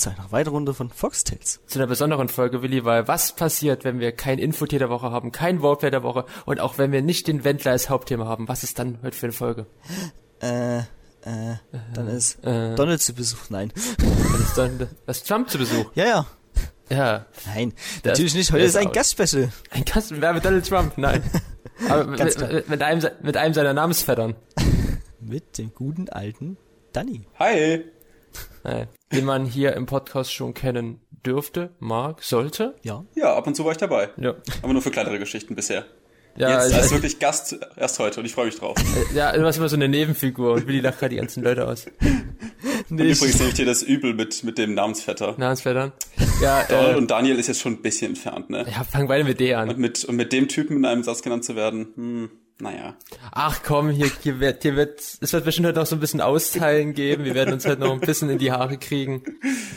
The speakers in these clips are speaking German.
zu einer weiteren Runde von Foxtails. Zu einer besonderen Folge, Willi, weil was passiert, wenn wir kein Infotier der Woche haben, kein Wortware der Woche und auch wenn wir nicht den Wendler als Hauptthema haben? Was ist dann heute für eine Folge? Äh, äh, dann ist Äh, Donald zu Besuch. Nein. was ist dann, was ist Trump zu Besuch? Ja, ja. Ja, Nein, Der natürlich ist- nicht. Heute ist ist ein. Gastspecial. ein Gast, wer mit Donald Trump? Nein. Aber mit, mit, mit, einem, mit einem seiner Namensvettern. Mit dem guten alten Danny. Hi. Äh, den man hier im Podcast schon kennen dürfte, mag, sollte. Ja. Ja, ab und zu war ich dabei. Ja, Aber nur für kleinere Geschichten bisher. ja, Jetzt also, als wirklich Gast erst heute und ich freue mich drauf. ja du warst immer so eine Nebenfigur und Willi lacht gerade die ganzen Leute aus. Und übrigens nehme ich dir das übel mit, mit dem Namensvetter. Namensvettern. Ja, Donald äh, und Daniel ist jetzt schon ein bisschen entfernt, ne? ja, fangen beide mit D an. Und mit, und mit dem Typen in einem Satz genannt zu werden, hm, naja. Ach komm, hier, hier wird, hier wird, es wird bestimmt heute noch so ein bisschen Austeilen geben. Wir werden uns heute noch ein bisschen in die Haare kriegen.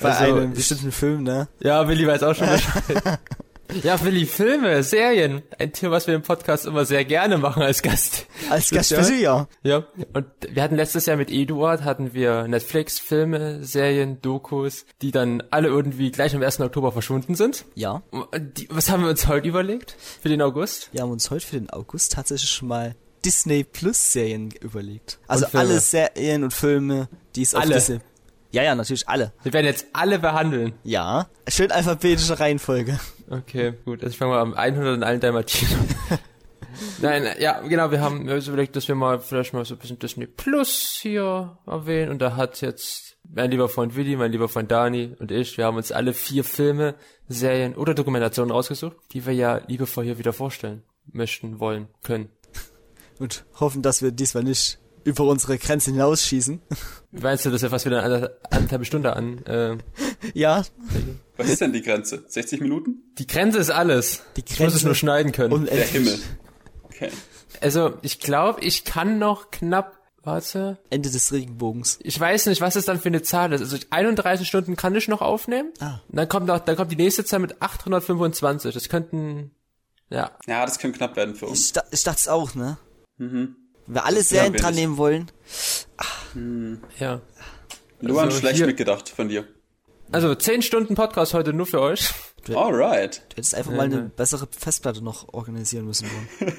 Bei Also, einem bestimmten Film, ne? Ja, Willi weiß auch schon Bescheid. Ja, Willi, Filme, Serien. Ein Thema, was wir im Podcast immer sehr gerne machen als Gast. Als Gastspecial, ja. Ja. Und wir hatten letztes Jahr mit Eduard, hatten wir Netflix, Filme, Serien, Dokus, die dann alle irgendwie gleich am 1. Oktober verschwunden sind. Ja. Die, was haben wir uns heute überlegt? Für den August? Wir haben uns heute für den August tatsächlich schon mal Disney Plus Serien überlegt. Also alle Serien und Filme, die es auf Alle. Disney. Ja, ja, natürlich alle. Wir werden jetzt alle behandeln. Ja. Schön alphabetische Reihenfolge. Okay, gut. Also ich fange mal am 100 in allen Dalmatiner. Nein, ja, genau, wir haben uns überlegt, dass wir mal vielleicht mal so ein bisschen Disney Plus hier erwähnen. Und da hat jetzt mein lieber Freund Willi, mein lieber Freund Dani und ich, wir haben uns alle vier Filme, Serien oder Dokumentationen rausgesucht, die wir ja liebevoll hier wieder vorstellen möchten, wollen, können. Und hoffen, dass wir diesmal nicht über unsere Grenzen hinausschießen. Wie meinst du, dass wir fast wieder eine anderthalb Stunde an? Äh, ja. Was ist denn die Grenze? 60 Minuten? die Grenze ist alles. Die Ich muss es Grenze nur schneiden können. Der Unendlich. Himmel. Okay. also ich glaube, ich kann noch knapp, warte, Ende des Regenbogens. Ich weiß nicht, was es dann für eine Zahl ist. Also 31 Stunden kann ich noch aufnehmen. Ah. Und dann kommt noch, dann kommt die nächste Zahl mit 825. Das könnten, ja. Ja, das könnte knapp werden für uns. Ich, ich dachte es auch, ne? Mhm. Wenn wir alle Das Serien werden wir dran nicht. nehmen wollen. Ja. Luan, Also schlecht hier- mitgedacht von dir. Also 10 Stunden Podcast heute nur für euch. Alright. Du hättest einfach mal eine bessere Festplatte noch organisieren müssen.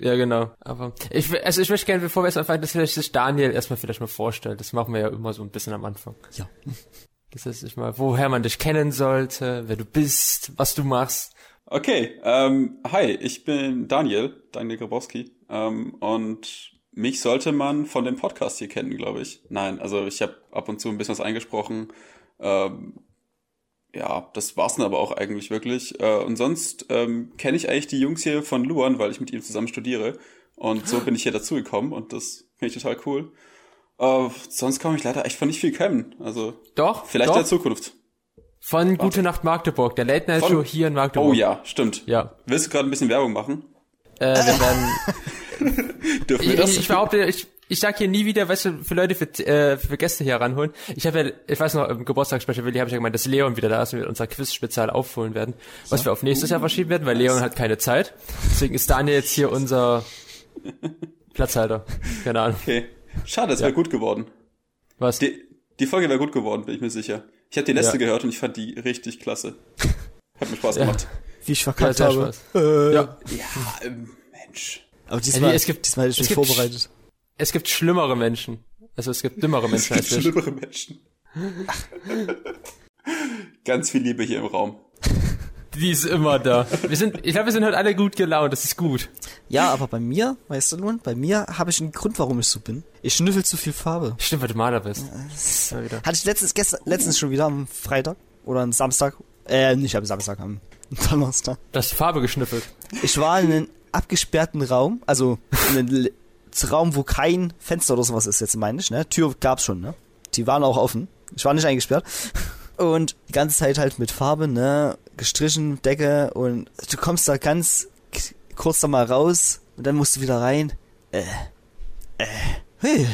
Ja, genau. Aber ich, also ich möchte gerne, bevor wir jetzt anfangen, dass vielleicht sich Daniel erstmal vielleicht mal vorstellt. Das machen wir ja immer so ein bisschen am Anfang. Ja. Das heißt, ich mal, woher man dich kennen sollte, wer du bist, was du machst. Okay, ähm, hi, ich bin Daniel, Daniel Grabowski, ähm, und mich sollte man von dem Podcast hier kennen, glaube ich. Nein, also ich habe ab und zu ein bisschen was eingesprochen. Ähm, ja, das war's dann aber auch eigentlich wirklich. Äh, und sonst ähm, kenne ich eigentlich die Jungs hier von Luan, weil ich mit ihm zusammen studiere. Und so bin ich hier dazugekommen und das finde ich total cool. Äh, sonst kann ich leider echt von nicht viel kennen. Also Doch, vielleicht doch. in der Zukunft. Von Gute Nacht Magdeburg, der Late Night Show hier in Magdeburg. Oh ja, stimmt. Ja. Willst du gerade ein bisschen Werbung machen? Äh, wir werden, Dürfen Ich, wir das? ich, ich behaupte, ich, ich sag hier nie wieder, weißt du, für Leute, für, äh, für Gäste hier ranholen. Ich habe ja, ich weiß noch, im Geburtstagsspecial Willi habe ich ja gemeint, dass Leon wieder da ist und wir unser Quiz-Spezial aufholen werden, was wir auf nächstes Jahr verschieben werden, weil Leon hat keine Zeit. Deswegen ist Daniel jetzt hier unser Platzhalter. Keine Ahnung. Okay. Schade, es wäre gut geworden. Was? Die, die Folge wäre gut geworden, bin ich mir sicher. Ich habe die letzte Ja. gehört und ich fand die richtig klasse. Hat mir Spaß Ja. gemacht. Wie ich Ja, verkackt sehr habe. Äh, Ja, Ja, ähm, Mensch. Aber diesmal, nee, es gibt- diesmal hätte ich es mich gibt- vorbereitet. es gibt schlimmere Menschen. Also es gibt dümmere Es Menschen gibt als schlimmere Menschen. Ganz viel Liebe hier im Raum. Die ist immer da. Wir sind, ich glaube, wir sind heute alle gut gelaunt, das ist gut. Ja, aber bei mir, weißt du nun, bei mir habe ich einen Grund, warum ich so bin. Ich schnüffel zu viel Farbe. Stimmt, weil du Maler bist. Wieder. Hatte ich letztens, gestern, letztens schon wieder am Freitag oder am Samstag. Äh, nicht am Samstag, am Donnerstag. Du hast Farbe geschnüffelt. Ich war in einem abgesperrten Raum, also in einem Raum, wo kein Fenster oder sowas ist, jetzt meine ich, ne? Tür gab's schon, ne? Die waren auch offen. Ich war nicht eingesperrt. Und die ganze Zeit halt mit Farbe, ne? Gestrichen, Decke und du kommst da ganz kurz da mal raus und dann musst du wieder rein. Äh. Äh. Hey.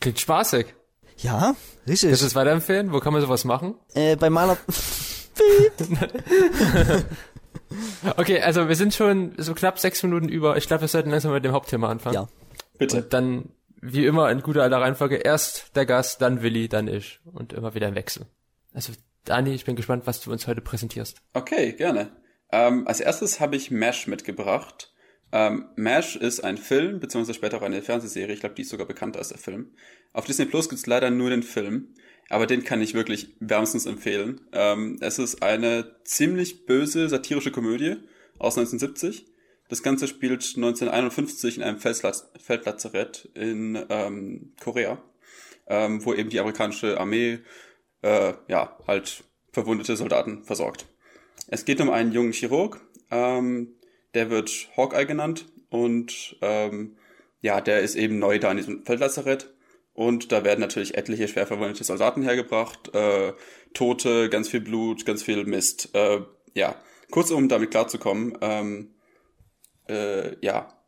Klingt spaßig. Ja, richtig. Willst du es weiterempfehlen? Wo kann man sowas machen? Äh, bei Maler. Okay, also wir sind schon so knapp sechs Minuten über. Ich glaube, wir sollten langsam mit dem Hauptthema anfangen. Ja. Bitte. Und dann, wie immer, in guter alter Reihenfolge, erst der Gast, dann Willi, dann ich. Und immer wieder im Wechsel. Also Dani, ich bin gespannt, was du uns heute präsentierst. Okay, gerne. Ähm, als erstes habe ich MASH mitgebracht. Ähm, MASH ist ein Film, beziehungsweise später auch eine Fernsehserie. Ich glaube, die ist sogar bekannter als der Film. Auf Disney Plus gibt's leider nur den Film, aber den kann ich wirklich wärmstens empfehlen. Ähm, es ist eine ziemlich böse satirische Komödie aus 1970. Das Ganze spielt 1951 in einem Feldlatz Feldlazarett in ähm, Korea, ähm, wo eben die amerikanische Armee äh, ja halt verwundete Soldaten versorgt. Es geht um einen jungen Chirurg, ähm, der wird Hawkeye genannt und ähm, ja, der ist eben neu da in diesem Feldlazarett und da werden natürlich etliche schwer verwundete Soldaten hergebracht, äh, Tote, ganz viel Blut, ganz viel Mist. Äh, ja, kurz um damit klarzukommen, ähm, äh, ja,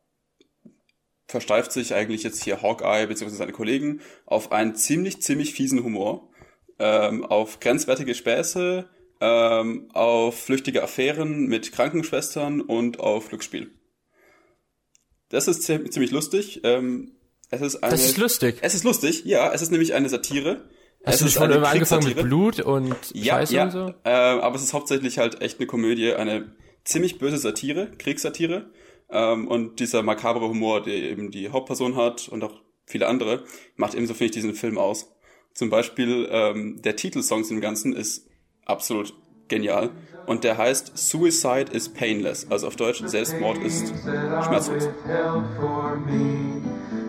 versteift sich eigentlich jetzt hier Hawkeye bzw. seine Kollegen auf einen ziemlich, ziemlich fiesen Humor, ähm, auf grenzwertige Späße, ähm, auf flüchtige Affären mit Krankenschwestern und auf Glücksspiel. Das ist ziemlich lustig. Ähm, es ist eine, das ist lustig. Es ist lustig, ja. Es ist nämlich eine Satire. Hast es du ist schon immer angefangen mit Blut und ja, Scheiße ja, und so? Äh, aber es ist hauptsächlich halt echt eine Komödie, eine ziemlich böse Satire, Kriegssatire. Ähm, und dieser makabre Humor, der eben die Hauptperson hat und auch viele andere, macht ebenso, finde ich, diesen Film aus. Zum Beispiel ähm, der Titelsong im Ganzen ist absolut genial. Und der heißt Suicide is Painless. Also auf Deutsch, Selbstmord ist schmerzlos.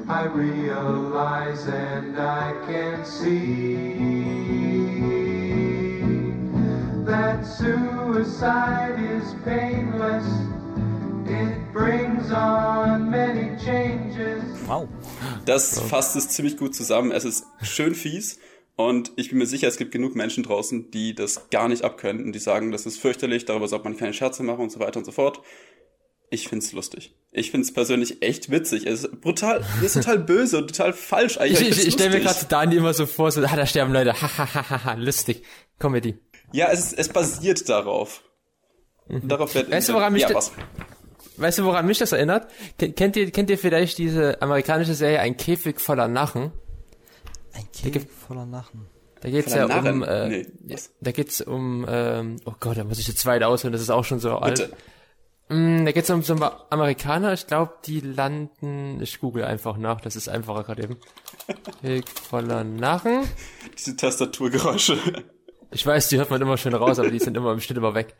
I realize and I can see that suicide is painless. It brings on many changes. Wow. Das fasst es ziemlich gut zusammen. Es ist schön fies. Und ich bin mir sicher, es gibt genug Menschen draußen, die das gar nicht abkönnen und die sagen, das ist fürchterlich, darüber sollte man keine Scherze machen und so weiter und so fort. Ich find's lustig. Ich find's persönlich echt witzig. Es ist brutal, es ist total böse und total falsch eigentlich. Ich, ich, ich stelle mir gerade Dani immer so vor, so, ah, da sterben Leute, hahaha, lustig. Comedy. Ja, es, ist, es basiert darauf. Mhm. Darauf wird, weißt du, woran mich ja, was? Weißt du, woran mich das erinnert? Kennt ihr, kennt ihr vielleicht diese amerikanische Serie Ein Käfig voller Nachen? Ein Käfig voller Nachen. Da geht's ja Narren? um, äh, nee, da geht's um, ähm, oh Gott, da muss ich jetzt weit ausholen, das ist auch schon so Bitte. alt. Mm, da geht's um so Amerikaner, ich glaube, die landen, ich google einfach nach, das ist einfacher gerade eben. Käfig voller Narren. Diese Tastaturgeräusche. Ich weiß, die hört man immer schön raus, aber die sind immer im Schnitt immer weg.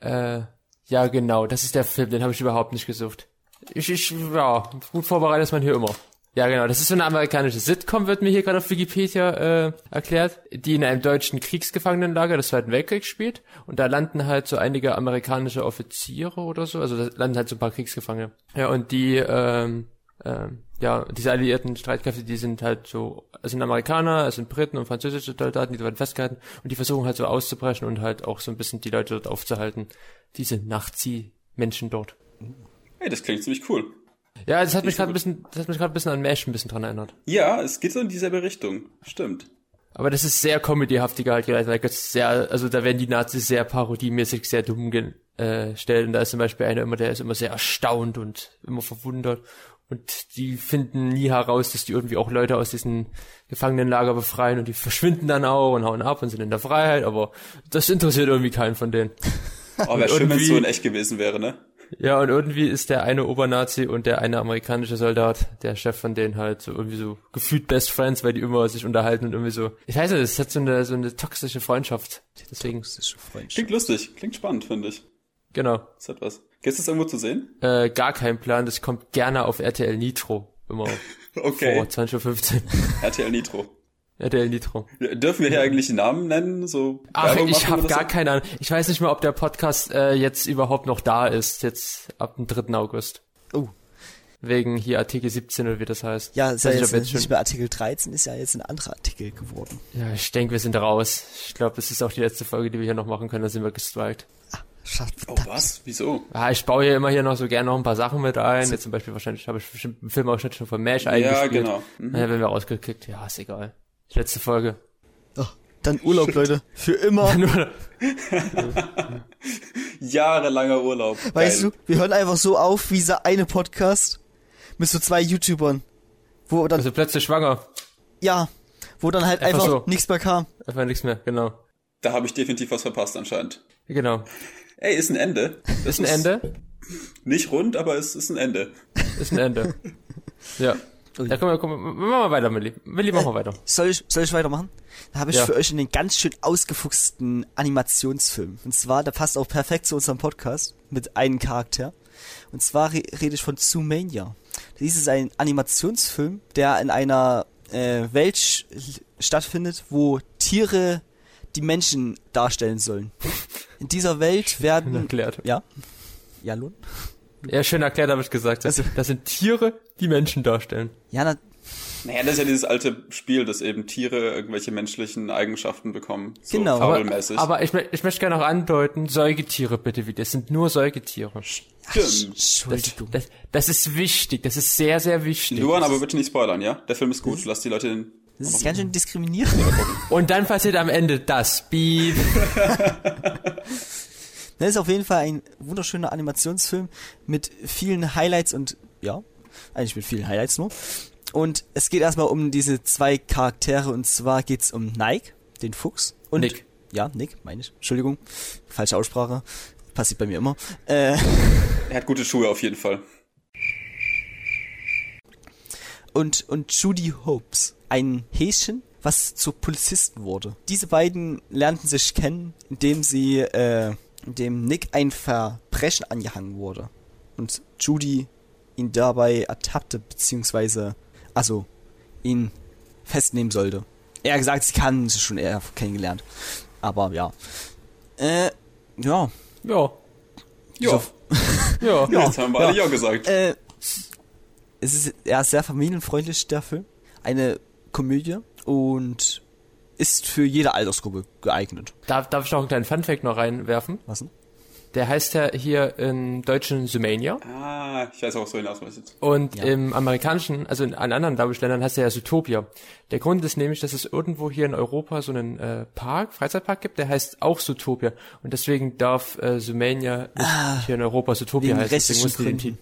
Äh, ja, genau, das ist der Film, den habe ich überhaupt nicht gesucht. Ich, ich, ja, gut vorbereitet ist man hier immer. Ja, genau. Das ist so eine amerikanische Sitcom, wird mir hier gerade auf Wikipedia äh, erklärt, die in einem deutschen Kriegsgefangenenlager des Zweiten Weltkriegs spielt. Und da landen halt so einige amerikanische Offiziere oder so. Also da landen halt so ein paar Kriegsgefangene. Ja, und die, ähm, ähm, ja, diese alliierten Streitkräfte, die sind halt so, es sind Amerikaner, es sind Briten und französische Soldaten, die werden festgehalten und die versuchen halt so auszubrechen und halt auch so ein bisschen die Leute dort aufzuhalten. Diese Nazi-Menschen dort. Hey, das klingt ziemlich cool. Ja, das hat mich gerade ein bisschen, das hat mich gerade ein bisschen an Mesh ein bisschen dran erinnert. Ja, es geht so in dieselbe Richtung. Stimmt. Aber das ist sehr comedyhaftiger halt geleitet, weil das sehr, also da werden die Nazis sehr parodiemäßig sehr dumm gestellt. Und da ist zum Beispiel einer immer, der ist immer sehr erstaunt und immer verwundert. Und die finden nie heraus, dass die irgendwie auch Leute aus diesen Gefangenenlager befreien und die verschwinden dann auch und hauen ab und sind in der Freiheit, aber das interessiert irgendwie keinen von denen. Oh, wäre schön, wenn es so in echt gewesen wäre, ne? Ja, und irgendwie ist der eine Obernazi und der eine amerikanische Soldat, der Chef von denen halt so irgendwie so gefühlt Best Friends, weil die immer sich unterhalten und irgendwie so. Ich weiß nicht, es hat so eine, so eine toxische Freundschaft. Deswegen. Toxische Freundschaft. Klingt lustig, klingt spannend, finde ich. Genau. Das hat was. Gibt es irgendwo zu sehen? Äh, gar kein Plan, das kommt gerne auf RTL Nitro. Immer okay. vor 20.15 Uhr. RTL Nitro. RTL Nitro. Dürfen wir hier eigentlich Namen nennen? So Ach, ich habe gar so? keine Ahnung. Ich weiß nicht mal, ob der Podcast äh, jetzt überhaupt noch da ist, jetzt ab dem 3. August. Oh. Wegen hier Artikel 17 oder wie das heißt. Ja, ist ja jetzt, jetzt nicht mehr Artikel 13, ist ja jetzt ein anderer Artikel geworden. Ja, ich denke, wir sind raus. Ich glaube, das ist auch die letzte Folge, die wir hier noch machen können, da sind wir gestrikt. Ah, schade. Oh, was? Wieso? Ja, ich baue hier immer hier noch so gerne noch ein paar Sachen mit ein. Jetzt zum Beispiel wahrscheinlich habe ich bestimmt einen Filmausschnitt schon von MASH eingespielt. Ja, genau. Mhm. Ja, wenn wir rausgekickt, ja, ist egal. Letzte Folge. Oh, dann Urlaub, Leute. Für immer. Jahrelanger Urlaub. Weißt Geil. du, wir hören einfach so auf wie dieser eine Podcast mit so zwei YouTubern. Wo dann. Also plötzlich schwanger. Ja. Wo dann halt einfach, einfach so. nichts mehr kam. Einfach nichts mehr, genau. Da habe ich definitiv was verpasst anscheinend. Genau. Ey, ist ein Ende. Das ist ein Ende. Nicht rund, aber es ist ein Ende. Ist ein Ende. ja. Ja, komm, komm, machen wir weiter, Milli. Milli, machen wir weiter. Soll ich, soll ich weitermachen? Da habe ich Ja. für euch einen ganz schön ausgefuchsten Animationsfilm. Und zwar, der passt auch perfekt zu unserem Podcast mit einem Charakter. Und zwar re rede ich von Zoomania. Dies ist ein Animationsfilm, der in einer äh, Welt stattfindet, wo Tiere die Menschen darstellen sollen. In dieser Welt werden... Erklärt. Ja? Ja, Lohn? Ja, schön erklärt, habe ich gesagt. Das, das sind Tiere, die Menschen darstellen. Ja, na, Naja, das ist ja dieses alte Spiel, dass eben Tiere irgendwelche menschlichen Eigenschaften bekommen. So Genau. fabelmäßig. Aber ich, mö- ich möchte gerne noch andeuten, Säugetiere bitte wieder. Das sind nur Säugetiere. Stimmt. Entschuldigung. Das, das ist wichtig. Das ist sehr, sehr wichtig. Luan, aber bitte nicht spoilern, ja? Der Film ist gut. Lass die Leute den. Das ist ganz schön diskriminierend. Und dann passiert am Ende das. Beep. Das ist auf jeden Fall ein wunderschöner Animationsfilm mit vielen Highlights und ja, eigentlich mit vielen Highlights nur. Und es geht erstmal um diese zwei Charaktere und zwar geht's um Nike, den Fuchs und Nick. Ja, Nick, meine ich. Entschuldigung, falsche Aussprache. Passiert bei mir immer. Äh, Er hat gute Schuhe auf jeden Fall. und, und Judy Hopes, ein Häschen, was zur Polizisten wurde. Diese beiden lernten sich kennen, indem sie, äh, indem Nick ein Verbrechen angehangen wurde. Und Judy ihn dabei ertappte, beziehungsweise, also, ihn festnehmen sollte. Er hat gesagt, sie kann sich schon eher kennengelernt. Aber ja. Äh, ja. Ja. Ja, Ja. Ja. jetzt haben wir alle ja gesagt. Äh, es ist ja sehr familienfreundlich, der Film. Eine Komödie und ist für jede Altersgruppe geeignet. Darf, darf ich noch einen kleinen Funfact noch reinwerfen? Was denn? Der heißt ja hier im Deutschen Sumania. Ah, ich weiß auch, was du hinaus möchtest. Und Ja. im amerikanischen, also in, an anderen glaube ich, Ländern heißt er ja Zootopia. Der Grund ist nämlich, dass es irgendwo hier in Europa so einen äh, Park, Freizeitpark gibt, der heißt auch Zootopia. Und deswegen darf äh, Sumania nicht hier in Europa Zootopia heißen. Deswegen die den. Titel-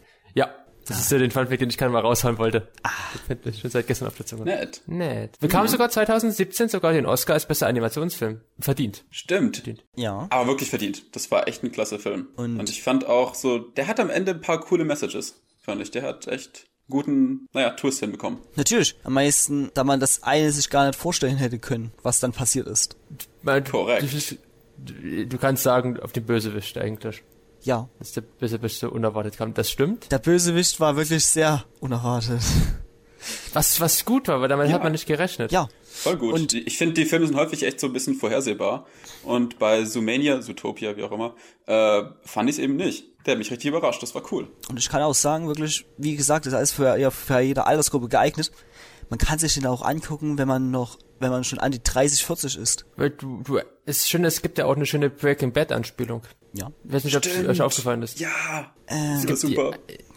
das ist so den Funfact, den ich gerade mal raushauen wollte. Ah. Ich schon seit gestern auf der Zunge. Nett. Nett. Bekam sogar 2017 sogar den Oscar als bester Animationsfilm. Verdient. Stimmt. Verdient. Ja. Aber wirklich verdient. Das war echt ein klasse Film. Und- Und, ich fand auch so, der hat am Ende ein paar coole Messages, fand ich. Der hat echt guten, naja, Twist hinbekommen. Natürlich. Am meisten, da man das eine sich gar nicht vorstellen hätte können, was dann passiert ist. Weil Korrekt. Du, du, du kannst sagen, auf den Bösewicht eigentlich. Ja. Dass der Bösewicht so unerwartet kam. Das stimmt. Der Bösewicht war wirklich sehr unerwartet. Was, was gut war, weil damit Ja. hat man nicht gerechnet. Ja. Voll gut. Und- ich finde, die Filme sind häufig echt so ein bisschen vorhersehbar. Und bei Zoomania, Zootopia, wie auch immer, äh, fand ich es eben nicht. Der hat mich richtig überrascht. Das war cool. Und ich kann auch sagen, wirklich, wie gesagt, das ist alles für, ja, für jede Altersgruppe geeignet. Man kann sich den auch angucken, wenn man noch, wenn man schon an die 30, 40 ist. Weil du, du, es ist schön, es gibt ja auch eine schöne Breaking Bad Anspielung. Ja. Ich weiß nicht, ob es euch aufgefallen ist. Ja, Äh, das super.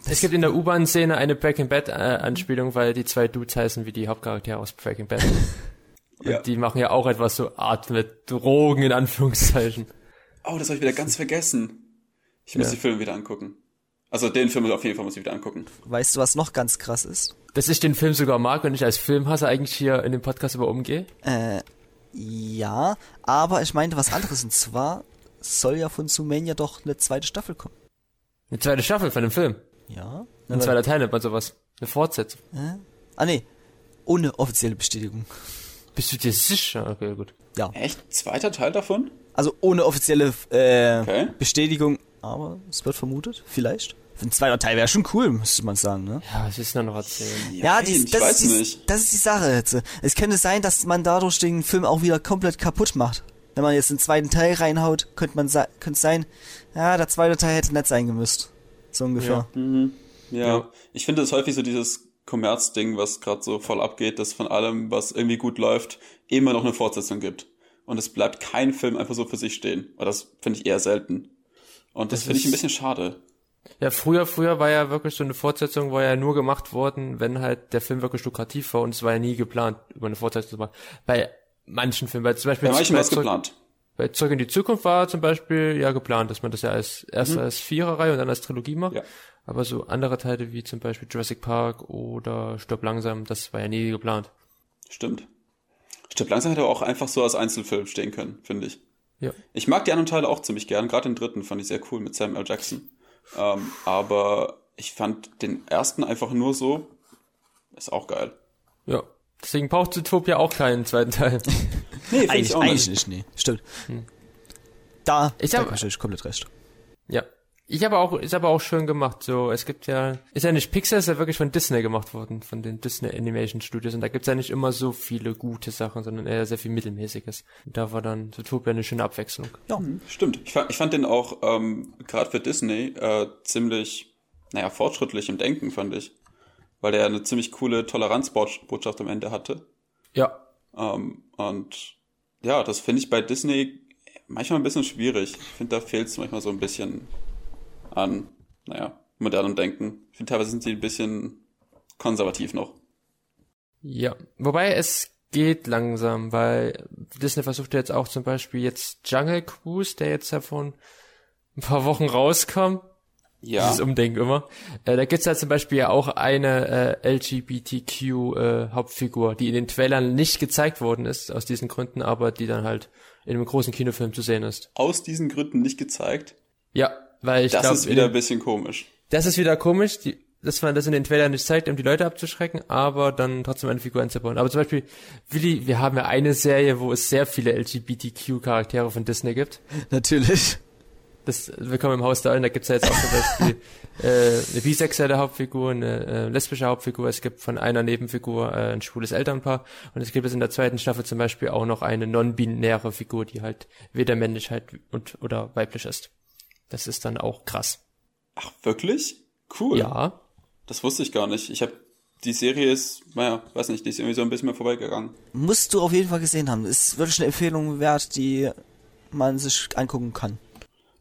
Es gibt in der U-Bahn-Szene eine Breaking Bad äh, Anspielung, weil die zwei Dudes heißen wie die Hauptcharaktere aus Breaking Bad. Und Ja. die machen ja auch etwas so Art mit Drogen in Anführungszeichen. Oh, das habe ich wieder ganz vergessen. Ich muss Ja. die Filme wieder angucken. Also den Film auf jeden Fall muss ich wieder angucken. weißt du, was noch ganz krass ist? Dass ich den Film sogar mag und ich als Filmhasser eigentlich hier in dem Podcast über umgehe. Äh, ja, aber ich meinte was anderes. Und zwar soll ja von Zoomania doch eine zweite Staffel kommen. Eine zweite Staffel von dem Film. Ja? Ein zweiter Teil nennt man sowas. Eine Fortsetzung. Ah, nee. Ohne offizielle Bestätigung. Bist du dir sicher? Okay, gut. Ja. Echt? Zweiter Teil davon? Also ohne offizielle äh, Okay. Bestätigung. Aber es wird vermutet. Vielleicht. Ein zweiter Teil wäre schon cool, müsste man sagen, ne? Ja, was ist da noch erzählen? Ja, Nein, die, ich das, weiß ist die, nicht. das ist die Sache jetzt. Es könnte sein, dass man dadurch den Film auch wieder komplett kaputt macht. Wenn man jetzt den zweiten Teil reinhaut, könnte man könnte sein, ja, der zweite Teil hätte nett sein gemüsst. So ungefähr. Ja. Ja. Ich finde es häufig so dieses Kommerzding, was gerade so voll abgeht, dass von allem, was irgendwie gut läuft, immer noch eine Fortsetzung gibt. Und es bleibt kein Film einfach so für sich stehen. Aber das finde ich eher selten. Und das, Das finde ich ein bisschen schade. Ja, früher, früher war ja wirklich so eine Fortsetzung, war ja nur gemacht worden, wenn halt der Film wirklich lukrativ war und es war ja nie geplant, über eine Fortsetzung zu machen. Bei manchen Filmen, weil zum Beispiel Bei manchen war es geplant. bei Zurück in die Zukunft war zum Beispiel ja geplant, dass man das ja als erst als Viererreihe und dann als Trilogie macht. Ja. Aber so andere Teile wie zum Beispiel Jurassic Park oder Stirb langsam, das war ja nie geplant. Stimmt. Stirb langsam hätte aber auch einfach so als Einzelfilm stehen können, finde ich. Ja. Ich mag die anderen Teile auch ziemlich gern. Gerade den dritten fand ich sehr cool mit Samuel L. Jackson. Ähm, aber ich fand den ersten einfach nur so. Ist auch geil. Ja. Deswegen braucht Zootopia auch keinen zweiten Teil. Nee, Eigentlich, ich auch eigentlich nicht. nicht, nee. Stimmt. Da Ich da hab- ich komplett recht. Ja. Ich habe auch, ist aber auch schön gemacht, so, es gibt ja, ist ja nicht Pixar, ist ja wirklich von Disney gemacht worden, von den Disney Animation Studios, und da gibt's ja nicht immer so viele gute Sachen, sondern eher sehr viel Mittelmäßiges. Und da war dann Zootopia eine schöne Abwechslung. Ja. Stimmt. Ich fand, ich fand den auch ähm, gerade für Disney äh, ziemlich, naja, fortschrittlich im Denken, fand ich. Weil der eine ziemlich coole Toleranzbotschaft am Ende hatte. Ja. Ähm, und ja, das finde ich bei Disney manchmal ein bisschen schwierig. Ich finde, da fehlt es manchmal so ein bisschen an, naja, modernem Denken. Ich finde, teilweise sind sie ein bisschen konservativ noch. Ja. Wobei es geht langsam, weil Disney versucht jetzt auch zum Beispiel jetzt Jungle Cruise, der jetzt ja vor ein paar Wochen rauskam, Ja. dieses Umdenken immer. Äh, da gibt's ja zum Beispiel ja auch eine äh, LGBTQ äh, Hauptfigur, die in den Trailern nicht gezeigt worden ist, aus diesen Gründen, aber die dann halt in einem großen Kinofilm zu sehen ist. Aus diesen Gründen nicht gezeigt. Ja, weil ich Das glaube, ist wieder ein bisschen komisch. das ist wieder komisch, die, dass man das in den Trailern nicht zeigt, um die Leute abzuschrecken, aber dann trotzdem eine Figur einzubauen. Aber zum Beispiel, Willi, wir haben ja eine Serie, wo es sehr viele LGBTQ-Charaktere von Disney gibt. Natürlich. Das Willkommen im Haus der Eulen, da gibt's ja jetzt auch zum Beispiel äh, eine bisexuelle Hauptfigur, eine äh, lesbische Hauptfigur, es gibt von einer Nebenfigur äh, ein schwules Elternpaar und es gibt jetzt in der zweiten Staffel zum Beispiel auch noch eine non-binäre Figur, die halt weder männlich halt und oder weiblich ist. Das ist dann auch krass. Ach, wirklich? Cool. Ja, Das wusste ich gar nicht. Ich habe die Serie ist, naja, weiß nicht, die ist irgendwie so ein bisschen mehr vorbeigegangen. Musst du auf jeden Fall gesehen haben. Ist wirklich eine Empfehlung wert, die man sich angucken kann.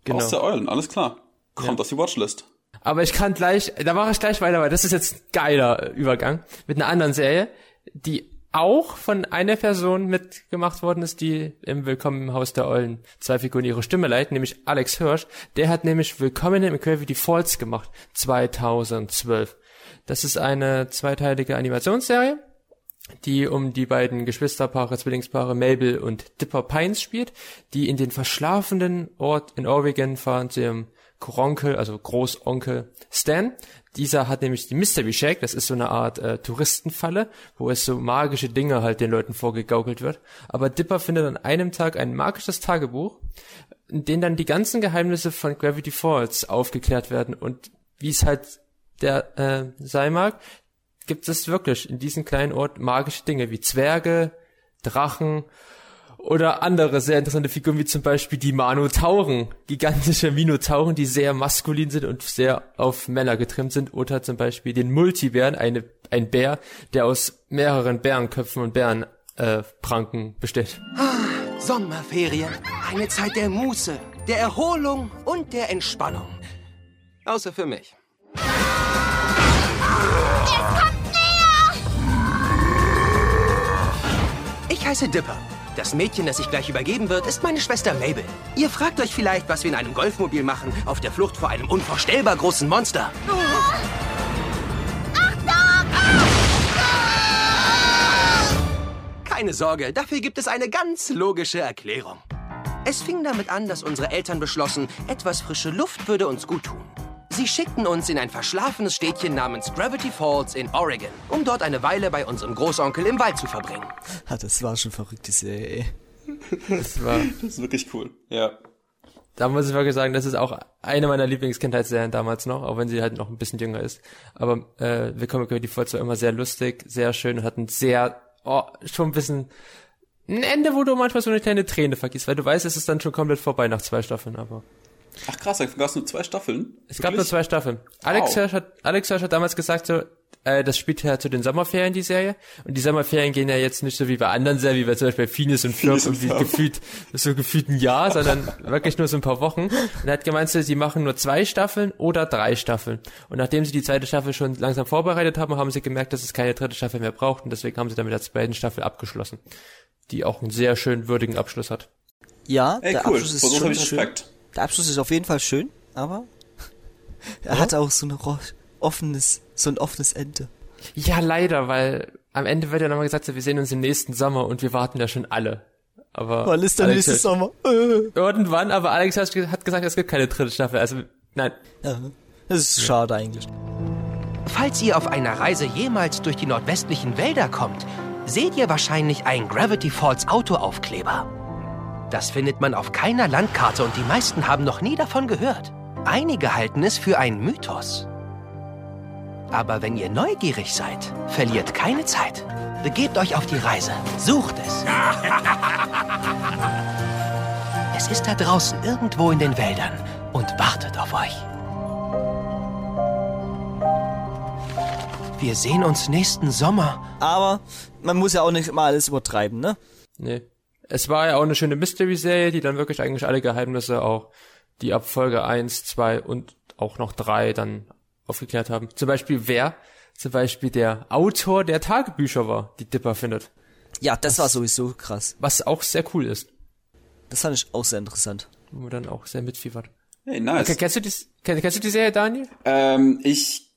Genau. Aus der Eulen, alles klar. Kommt Ja. auf die Watchlist. Aber ich kann gleich, da mache ich gleich weiter, weil das ist jetzt ein geiler Übergang mit einer anderen Serie, die auch von einer Person mitgemacht worden ist, die im Willkommen im Haus der Eulen zwei Figuren ihre Stimme leiten, nämlich Alex Hirsch. Der hat nämlich Willkommen im Gravity Falls gemacht, 2012. Das ist eine zweiteilige Animationsserie, die um die beiden Geschwisterpaare, Zwillingspaare Mabel und Dipper Pines spielt, die in den verschlafenen Ort in Oregon fahren zu ihrem Onkel, also Großonkel Stan. Dieser hat nämlich die Mystery Shack, das ist so eine Art äh, Touristenfalle, wo es so magische Dinge halt den Leuten vorgegaukelt wird. Aber Dipper findet an einem Tag ein magisches Tagebuch, in dem dann die ganzen Geheimnisse von Gravity Falls aufgeklärt werden und wie es halt der äh, sein mag, gibt es wirklich in diesem kleinen Ort magische Dinge wie Zwerge, Drachen oder andere sehr interessante Figuren wie zum Beispiel die Manotauren, gigantische Minotauren, die sehr maskulin sind und sehr auf Männer getrimmt sind oder zum Beispiel den Multibären, eine, ein Bär, der aus mehreren Bärenköpfen und Bärenpranken äh, Pranken besteht. Sommerferien. Eine Zeit der Muße, der Erholung und der Entspannung. Außer für mich. Heiße Dipper. Das Mädchen, das sich gleich übergeben wird, ist meine Schwester Mabel. Ihr fragt euch vielleicht, was wir in einem Golfmobil machen, auf der Flucht vor einem unvorstellbar großen Monster. Keine Sorge, dafür gibt es eine ganz logische Erklärung. Es fing damit an, dass unsere Eltern beschlossen, etwas frische Luft würde uns gut tun. Sie schickten uns in ein verschlafenes Städtchen namens Gravity Falls in Oregon, um dort eine Weile bei unserem Großonkel im Wald zu verbringen. Ah, das war schon verrückt, die Serie, ey. Das war, Das ist wirklich cool. Ja. da muss ich wirklich sagen, das ist auch eine meiner Lieblingskindheitsserien damals noch, auch wenn sie halt noch ein bisschen jünger ist. Aber äh, Willkommen Gravity Falls war immer sehr lustig, sehr schön und hat ein sehr, oh, schon ein bisschen ein Ende, wo du manchmal so eine kleine Träne vergisst, weil du weißt, es ist dann schon komplett vorbei nach zwei Staffeln, aber Ach krass, da gab es nur zwei Staffeln. es gab nur zwei Staffeln. Alex Wow. Hirsch hat, Alex Hirsch hat damals gesagt so, äh, das spielt ja zu den Sommerferien, die Serie. Und die Sommerferien gehen ja jetzt nicht so wie bei anderen Serien, wie bei zum Beispiel Phineas und Ferb, und irgendwie Ferb. gefühlt, so gefühlt ein Jahr, sondern wirklich nur so ein paar Wochen. Und er hat gemeint, so, sie machen nur zwei Staffeln oder drei Staffeln. Und nachdem sie die zweite Staffel schon langsam vorbereitet haben, haben sie gemerkt, dass es keine dritte Staffel mehr braucht. Und deswegen haben sie damit als zweiten Staffel abgeschlossen. Die auch einen sehr schön würdigen Abschluss hat. Ja, Ey, der cool. Abschluss ist Vor so schon ich schön. Der Abschluss ist auf jeden Fall schön, aber er hat auch so ein offenes, so ein offenes Ende. Ja, leider, weil am Ende wird ja nochmal gesagt, wir sehen uns im nächsten Sommer und wir warten ja schon alle Aber Wann ist der Alex nächste Sommer? Äh. Irgendwann, aber Alex hat hat gesagt, es gibt keine dritte Staffel. Also, nein. Ja, das ist schade eigentlich. Falls ihr auf einer Reise jemals durch die nordwestlichen Wälder kommt, seht ihr wahrscheinlich einen Gravity Falls Autoaufkleber. Das findet man auf keiner Landkarte und die meisten haben noch nie davon gehört. Einige halten es für einen Mythos. Aber wenn ihr neugierig seid, verliert keine Zeit. Begebt euch auf die Reise. Sucht es. es ist da draußen irgendwo in den Wäldern und wartet auf euch. Wir sehen uns nächsten Sommer. Aber man muss ja auch nicht mal alles übertreiben, ne? Nee. Es war ja auch eine schöne Mystery-Serie, die dann wirklich eigentlich alle Geheimnisse auch, die ab Folge 1, 2 und auch noch 3 dann aufgeklärt haben. Zum Beispiel wer zum Beispiel der Autor der Tagebücher war, die Dipper findet. Ja, das war sowieso krass. Was auch sehr cool ist. Das fand ich auch sehr interessant. Wo man dann auch sehr mitfiebert. Hey, nice. Okay, kennst du die, kenn, kennst du die Serie, Daniel? Ähm, ich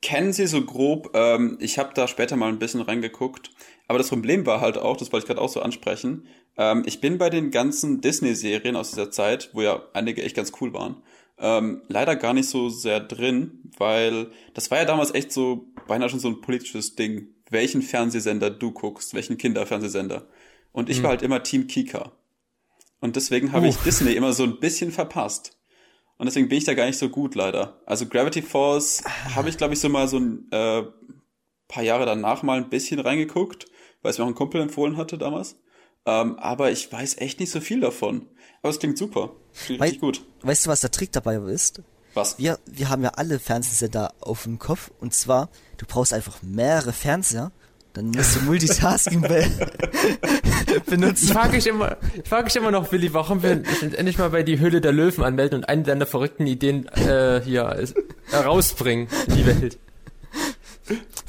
kenne sie so grob. Ähm, ich habe da später mal ein bisschen reingeguckt. Aber das Problem war halt auch, das wollte ich gerade auch so ansprechen. Ähm, ich bin bei den ganzen Disney-Serien aus dieser Zeit, wo ja einige echt ganz cool waren, ähm, leider gar nicht so sehr drin, weil das war ja damals echt so beinahe schon so ein politisches Ding, welchen Fernsehsender du guckst, welchen Kinderfernsehsender. Und ich war halt immer Team Kika. Und deswegen habe ich Disney immer so ein bisschen verpasst. Und deswegen bin ich da gar nicht so gut, leider. Also Gravity Falls habe ich, glaube ich, so mal so ein äh, paar Jahre danach mal ein bisschen reingeguckt, weil es mir auch ein Kumpel empfohlen hatte damals. Ähm, aber ich weiß echt nicht so viel davon. Aber es klingt super. Klingt Wei- richtig gut. Weißt du, was der Trick dabei ist? Was? Wir, wir haben ja alle Fernsehsender auf dem Kopf und zwar, du brauchst einfach mehrere Fernseher, dann musst du Multitasking be Ich benutzen. frage ich immer, ich frage ich immer noch, Willi, warum wir uns endlich mal bei die Hülle der Löwen anmelden und eine deiner verrückten Ideen äh, hier ist, herausbringen in die Welt.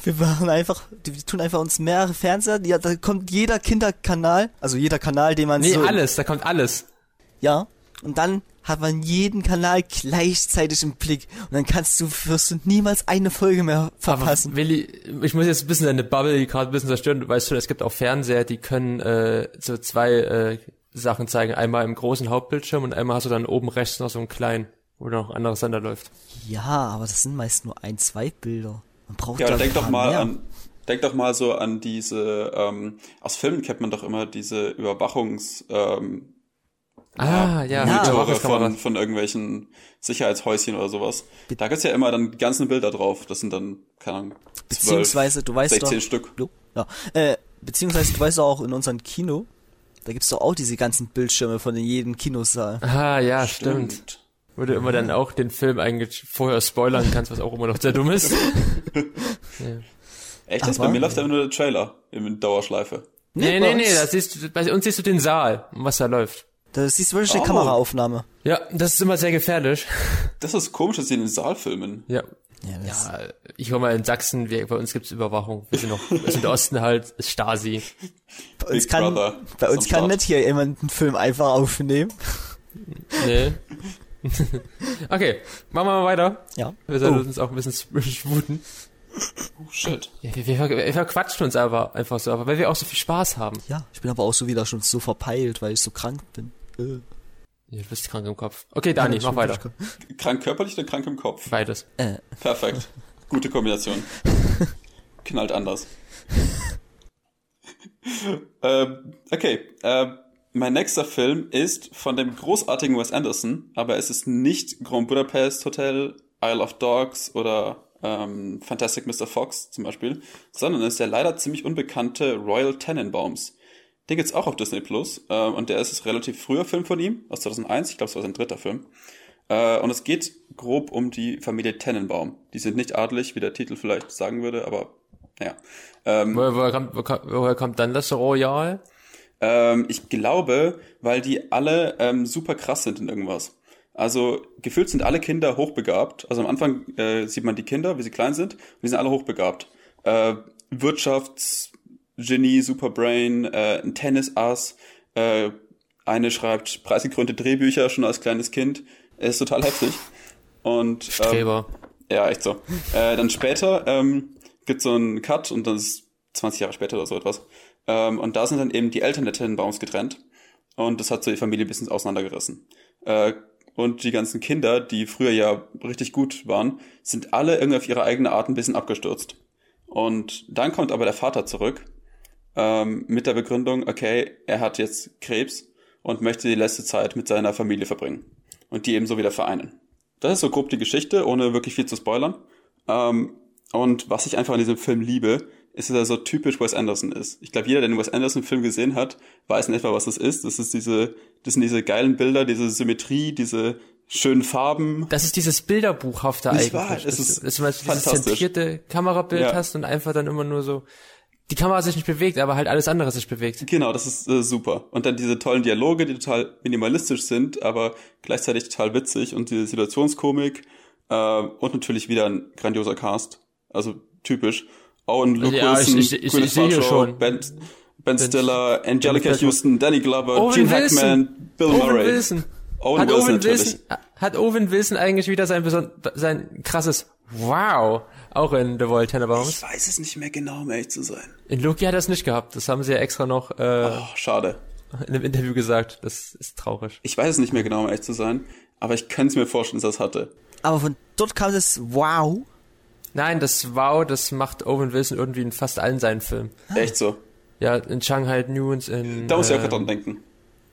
Wir machen einfach, wir tun einfach uns mehrere Fernseher, ja, da kommt jeder Kinderkanal, also jeder Kanal, den man Nee, so, alles, da kommt alles. ja, und dann hat man jeden Kanal gleichzeitig im Blick und dann kannst du, wirst du niemals eine Folge mehr verpassen. Aber Willi, ich muss jetzt ein bisschen deine Bubble gerade ein bisschen zerstören. Du weißt schon, es gibt auch Fernseher, die können äh, so zwei äh, Sachen zeigen. Einmal im großen Hauptbildschirm und einmal hast du dann oben rechts noch so einen kleinen, wo noch ein anderer Sender läuft. Ja, aber das sind meist nur ein, zwei Bilder. Man braucht Ja, denk doch mal mehr. an, denk doch mal so an diese, ähm, aus Filmen kennt man doch immer diese Überwachungs, ähm, Ah, ja, Ja. Monitore Überwachungskamera. von, von irgendwelchen Sicherheitshäuschen oder sowas. Da gibt's ja immer dann die ganzen Bilder drauf. Das sind dann, keine Ahnung, 12, Beziehungsweise, du weißt 16 doch, Stück. Du? Ja. Äh, beziehungsweise, du weißt doch auch in unserem Kino, da gibt's doch auch diese ganzen Bildschirme von in jedem Kinosaal. Ah, ja, stimmt. Wo du immer dann auch den Film eigentlich vorher spoilern kannst, was auch immer noch sehr dumm ist. Echt jetzt? Bei mir läuft ja immer nur der Trailer in Dauerschleife. Nee, bei nee, nee, uns- da siehst du, bei uns siehst du den Saal, was da läuft. Da siehst du wirklich eine Oh. Kameraaufnahme. Ja, das ist immer sehr gefährlich. Das ist komisch, dass sie in den Saal filmen. Ja. Ja, das Ja, ich war mal in Sachsen, wir, bei uns gibt's Überwachung. Wir sind noch, wir sind Osten halt, ist Stasi. bei uns Big kann, Brother bei ist uns kann Start. nicht hier jemand einen Film einfach aufnehmen. Nee. okay, machen wir mal weiter. Ja. Wir sollten Oh. uns auch ein bisschen sputen. Oh, shit. Ja, wir, wir, wir verquatschen uns aber einfach so, aber weil wir auch so viel Spaß haben. Ja, ich bin aber auch so wieder schon so verpeilt, weil ich so krank bin. Äh. Ja, du bist krank im Kopf. Okay, Dani, ich mach weiter. krank. Körperlich oder krank im Kopf? Beides. Äh, Perfekt. Gute Kombination. Knallt anders. ähm, okay. Äh, mein nächster Film ist von dem großartigen Wes Anderson, aber es ist nicht Grand Budapest Hotel, Isle of Dogs oder ähm, Fantastic Mr. Fox zum Beispiel, sondern es ist der leider ziemlich unbekannte Royal Tenenbaums. Den gibt's auch auf Disney Plus äh, und der ist ein relativ früher Film von ihm, aus 2001. Ich glaube, es war sein dritter Film. Äh, und es geht grob um die Familie Tennenbaum. Die sind nicht adelig, wie der Titel vielleicht sagen würde, aber naja. Ähm, Woher, kommt, woher kommt dann das Royal? Ähm, ich glaube, weil die alle ähm, super krass sind in irgendwas. Also gefühlt sind alle Kinder hochbegabt. Also am Anfang äh, sieht man die Kinder, wie sie klein sind, und die sind alle hochbegabt. Äh, Wirtschaftsgenie, Superbrain, äh, ein Tennisass, äh, eine schreibt preisgekrönte Drehbücher schon als kleines Kind. Ist total heftig. Und ähm, Streber. ja, echt so. Äh, dann später ähm, gibt so einen Cut und das ist 20 Jahre später oder so etwas. Ähm, und da sind dann eben die Eltern der Tenenbaums getrennt. und das hat so die Familie ein bisschen auseinandergerissen. Äh, und die ganzen Kinder, die früher ja richtig gut waren, sind alle irgendwie auf ihre eigene Art ein bisschen abgestürzt. Und dann kommt aber der Vater zurück ähm, mit der Begründung, okay, er hat jetzt Krebs und möchte die letzte Zeit mit seiner Familie verbringen und die ebenso wieder vereinen. Das ist so grob die Geschichte, ohne wirklich viel zu spoilern. Ähm, und was ich einfach an diesem Film liebe, ist, dass er so typisch Wes Anderson ist. Ich glaube, jeder, der den Wes Anderson-Film gesehen hat, weiß in etwa, was das ist. Das ist diese, das sind diese geilen Bilder, diese Symmetrie, diese schönen Farben. Das ist dieses Bilderbuchhafte Nicht eigentlich. wahr? Es Das ist dass du dieses zentrierte Kamerabild Ja. hast und einfach dann immer nur so, die Kamera sich nicht bewegt, aber halt alles andere sich bewegt. Genau, das ist äh, super. Und dann diese tollen Dialoge, die total minimalistisch sind, aber gleichzeitig total witzig und diese Situationskomik äh, und natürlich wieder ein grandioser Cast. Also typisch. Owen, Luke Ja, ich- Wilson, ich- ich- Gwyneth ich sehe hier Paltrow, schon. Ben, ben Stiller, Angelica Paltrow. Houston, Danny Glover, Owen Gene Wilson. Hackman, Bill Owen Murray. Wilson. Owen hat Wilson Owen natürlich. Wilson, hat Owen Wilson eigentlich wieder sein, sein krasses Wow auch in The Void Tenenbaums? Ich weiß es nicht mehr genau, um ehrlich zu sein. In Loki hat er es nicht gehabt. Das haben sie ja extra noch äh, Oh, schade. in einem Interview gesagt. Das ist traurig. Ich weiß es nicht mehr genau, um ehrlich zu sein, aber ich könnte es mir vorstellen, dass er es hatte. Aber von dort kam das Wow. Nein, das Wow, das macht Owen Wilson irgendwie in fast allen seinen Filmen. Echt so. Ja, in Shanghai Nunes, in... Da muss ich auch äh, gerade dran denken.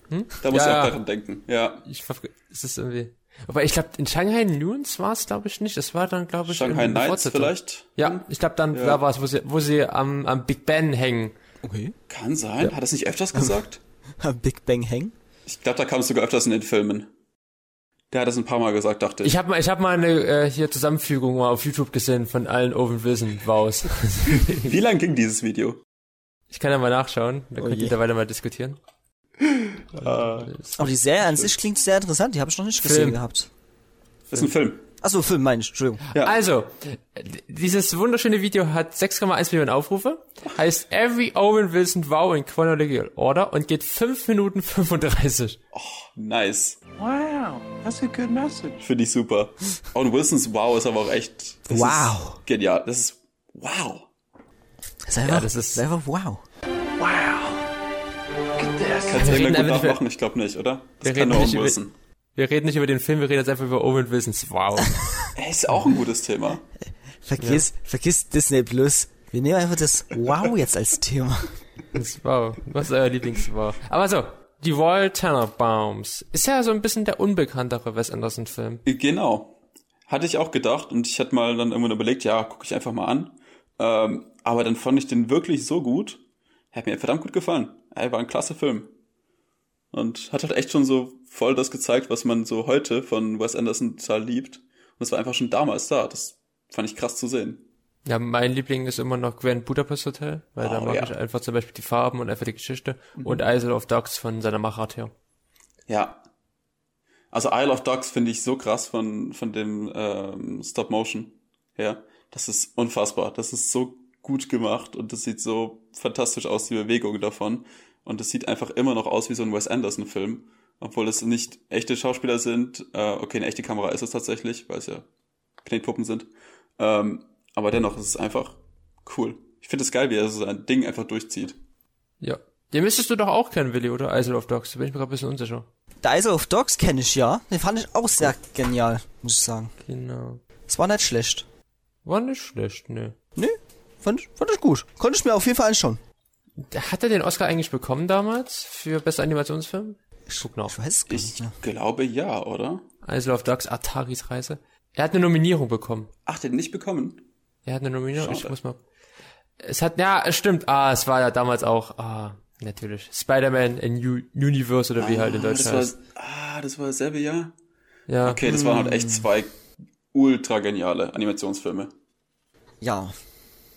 Da muss Ja, ich auch ja. dran denken, ja. Ich es ist irgendwie... Aber ich glaube, in Shanghai Nunes war es, glaube ich, nicht. Das war dann, glaube ich, Shanghai Nights Fortsetzung. vielleicht? Ja, ich glaube, dann Ja. da war es, wo sie, wo sie am, am Big Ben hängen. Okay. Kann sein. Hat er es nicht öfters gesagt? Big Bang Hang. Ich glaube, da kam es sogar öfters in den Filmen. Der hat das ein paar Mal gesagt, dachte ich. Ich habe mal, ich hab mal eine äh, hier Zusammenfügung mal auf YouTube gesehen von allen Owen Wilson Wows. Wie lang ging dieses Video? Ich kann ja mal nachschauen, da Oh könnt je. ihr da weiter mal diskutieren. Aber die Serie an sich klingt sehr interessant. Die habe ich noch nicht gesehen Film. gehabt. Das ist ein Film. Achso, Film, meine ich. Entschuldigung. Ja. Also, dieses wunderschöne Video hat 6,1 Millionen Aufrufe, heißt Every Owen Wilson Wow in Chronological Order und geht 5 Minuten 35. Nice. Wow, that's a good message. Finde ich super. Und Wilsons Wow ist aber auch echt. Das Wow. Ist genial. Das ist wow. Das ist einfach, das ist- das ist einfach wow. Wow. Kannst du reden gut nachmachen? Ich glaube nicht, oder? Das Wir kann reden nur nicht Owen über- Wilson. Wir reden nicht über den Film, wir reden jetzt einfach über Owen Wilsons Wow. Ey, ist auch ein gutes Thema. Vergiss, vergiss Disney Plus. Wir nehmen einfach das Wow jetzt als Thema. Das Wow. Was ist euer Lieblings-Wow? Aber so, die Wall Tenenbaums ist ja so ein bisschen der unbekanntere Wes Anderson-Film. Genau. Hatte ich auch gedacht und ich hatte mal dann irgendwann überlegt, ja, gucke ich einfach mal an. Ähm, aber dann fand ich den wirklich so gut. Hat mir verdammt gut gefallen. Er war ein klasse Film. Und hat halt echt schon so voll das gezeigt, was man so heute von Wes Anderson total liebt. Und es war einfach schon damals da. Das fand ich krass zu sehen. Ja, mein Liebling ist immer noch Grand Budapest Hotel, weil da Oh, mag ja. ich einfach zum Beispiel die Farben und einfach die Geschichte und Isle of Dogs von seiner Machart her. Ja. Also Isle of Dogs finde ich so krass von, von dem ähm, Stop Motion her. Das ist unfassbar. Das ist so gut gemacht und das sieht so fantastisch aus, die Bewegung davon. Und es sieht einfach immer noch aus wie so ein Wes Anderson-Film. Obwohl es nicht echte Schauspieler sind. Äh, okay, eine echte Kamera ist es tatsächlich, weil es ja Knetpuppen sind. Ähm, aber dennoch ist es einfach cool. Ich finde es geil, wie er so ein Ding einfach durchzieht. Ja. Den müsstest du doch auch kennen, Willi, oder? Isle of Dogs, da bin ich mir gerade ein bisschen unsicher. The Isle of Dogs kenne ich ja. Den fand ich auch sehr genial, muss ich sagen. Genau. Es war nicht schlecht. War nicht schlecht, ne. Nee, fand, ich- fand ich gut. Konnte ich mir auf jeden Fall anschauen. Hat er den Oscar eigentlich bekommen damals für bester Animationsfilm? Ich guck noch. Ich weiß es gar Ich glaube ja, oder? Isle of Dogs, Ataris Reise. Er hat eine Nominierung bekommen. Ach, den nicht bekommen? Er hat eine Nominierung. Ich Schade. muss mal. Es hat, ja, es stimmt. Ah, es war ja damals auch, ah, natürlich. Spider-Man in U Universe oder wie halt in Ah, das Deutschland war, heißt. ah, das war dasselbe Jahr? Ja. Okay, das waren halt echt zwei ultra geniale Animationsfilme. Ja,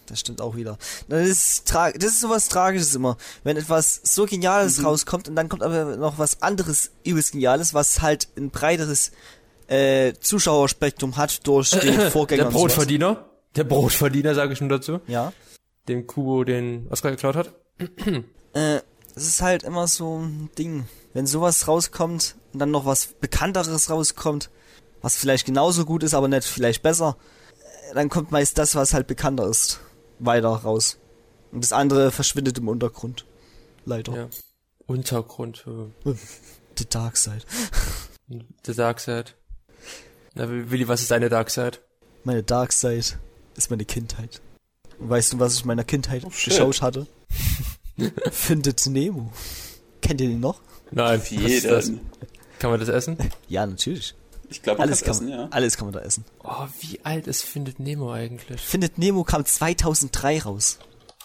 das stimmt auch wieder. Das ist, tra das ist sowas Tragisches immer. Wenn etwas so Geniales Mhm. rauskommt und dann kommt aber noch was anderes übelst Geniales, was halt ein breiteres äh, Zuschauerspektrum hat durch den Vorgänger. Der und sowas. Brotverdiener. Der Brotverdiener, sage ich nur dazu. Ja. Dem Kubo den Oscar geklaut hat. Äh, es ist halt immer so ein Ding. Wenn sowas rauskommt und dann noch was Bekannteres rauskommt, was vielleicht genauso gut ist, aber nicht vielleicht besser, äh, dann kommt meist das, was halt bekannter ist, weiter raus. Und das andere verschwindet im Untergrund. Leider. Ja. Untergrund. The Dark Side. The Dark Side. Na, Willi, was ist deine Dark Side? Meine Dark Side ist meine Kindheit. Und weißt du, was ich in meiner Kindheit Oh, geschaut hatte? Findet Nemo. Kennt ihr den noch? Nein, das? Jeden. Kann man das essen? Ja, natürlich. Ich glaube, Alles kann kann, essen, ja. alles kann man da essen. Oh, wie alt ist Findet Nemo eigentlich? Findet Nemo kam 2003 raus.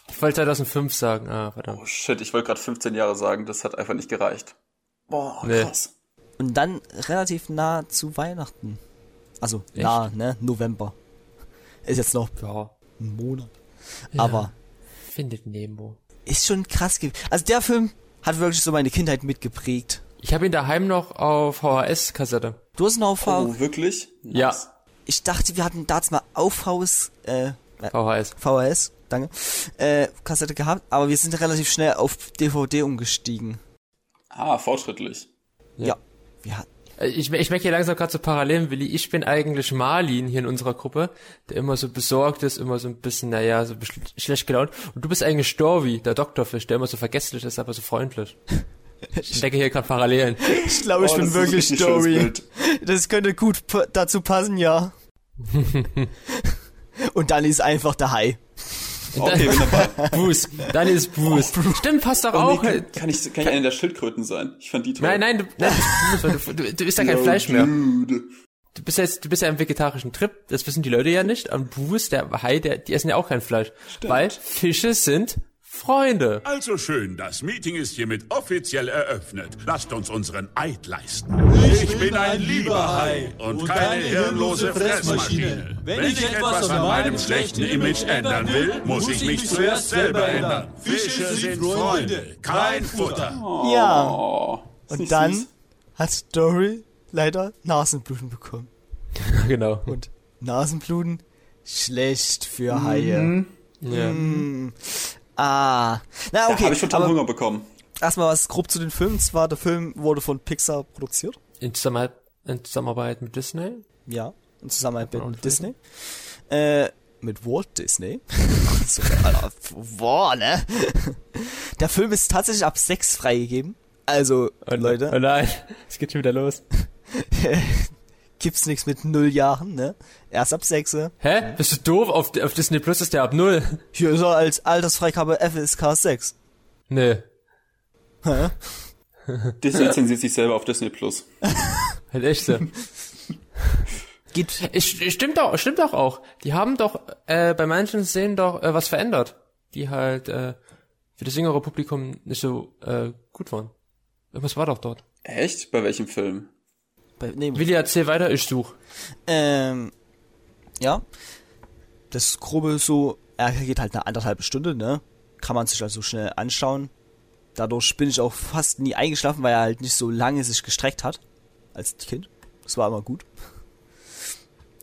Ich wollte 2005 sagen. Ah, verdammt. Oh shit, ich wollte gerade 15 Jahre sagen, das hat einfach nicht gereicht. Boah, Nee. krass. Und dann relativ nah zu Weihnachten. Also Echt? nah, ne? November. Ist jetzt noch Ja. ein Monat. Aber Findet Nemo. ist schon krass. ge- Also der Film hat wirklich so meine Kindheit mitgeprägt. Ich habe ihn daheim noch auf VHS-Kassette. Du hast noch V. Oh, wirklich? Ja. Ich dachte, wir hatten damals mal Aufhaus, äh, VHS. VHS, danke, äh, Kassette gehabt, aber wir sind relativ schnell auf DVD umgestiegen. Ah, fortschrittlich. Ja. Wir hatten, Äh, Ich, ich merke hier langsam gerade so Parallelen, Willi. Ich bin eigentlich Marlin hier in unserer Gruppe, der immer so besorgt ist, immer so ein bisschen, naja, so schlecht gelaunt. Und du bist eigentlich Storvi, der Doktorfisch, der immer so vergesslich ist, aber so freundlich. Ich denke hier gerade Parallelen. ich glaube, ich Oh, bin wirklich Story. Das könnte gut dazu passen, ja. Und dann ist einfach der Hai. Okay, wunderbar. Buß. Dann ist Buß. Stimmt, passt doch Oh, auch. nee, kann, kann, ich, kann ich eine der Schildkröten sein? Ich fand die toll. Nein, nein, du, nein, du, bist du, isst ja kein No, Fleisch mehr. Dude. Du bist jetzt, du bist ja im vegetarischen Trip, das wissen die Leute ja nicht. Und Buß, der Hai, der, die essen ja auch kein Fleisch. Weil Fische sind Freunde. Also schön, das Meeting ist hiermit offiziell eröffnet. Lasst uns unseren Eid leisten. Ich bin ein lieber Hai und keine hirnlose Fressmaschine. Wenn ich etwas an meinem schlechten Image ändern will, muss ich mich zuerst selber ändern. Fische sind Freunde, kein Futter. Ja. Oh, ist Und dann hat Story leider Nasenbluten bekommen. genau. Und Nasenbluten schlecht für Haie. Ja. Ah. Na, Da okay. habe ich total Hunger bekommen. erstmal was grob zu den Filmen. Zwar, der Film wurde von Pixar produziert. In, Zusammenarbeit, in Zusammenarbeit mit Disney. Ja. In Zusammenarbeit mit Disney. Äh, mit Walt Disney. so, Alter, boah, ne? Der Film ist tatsächlich ab 6 freigegeben. Also, Leute, Oh nein, es geht schon wieder los. gibt's nichts mit null Jahren, ne? Erst ab 6. Hä? Bist du doof? Auf, auf Disney Plus ist der ab null. Hier ist er als Altersfreigabe FSK 6. Nee. Hä? Disney zensiert sich selber auf Disney Plus. Halt echt so. Geht, Es st- stimmt doch, stimmt doch auch. Die haben doch äh, bei manchen Szenen doch äh, was verändert, die halt äh, für das jüngere Publikum nicht so äh, gut waren. Irgendwas war doch dort. Echt? Bei welchem Film? Bei, nee, Willi, erzähl weiter, ich such. Ähm, ja. Das grobe so, er geht halt eine anderthalb Stunde, ne? Kann man sich also schnell anschauen. Dadurch bin ich auch fast nie eingeschlafen, weil er halt nicht so lange sich gestreckt hat. Als Kind. Das war immer gut.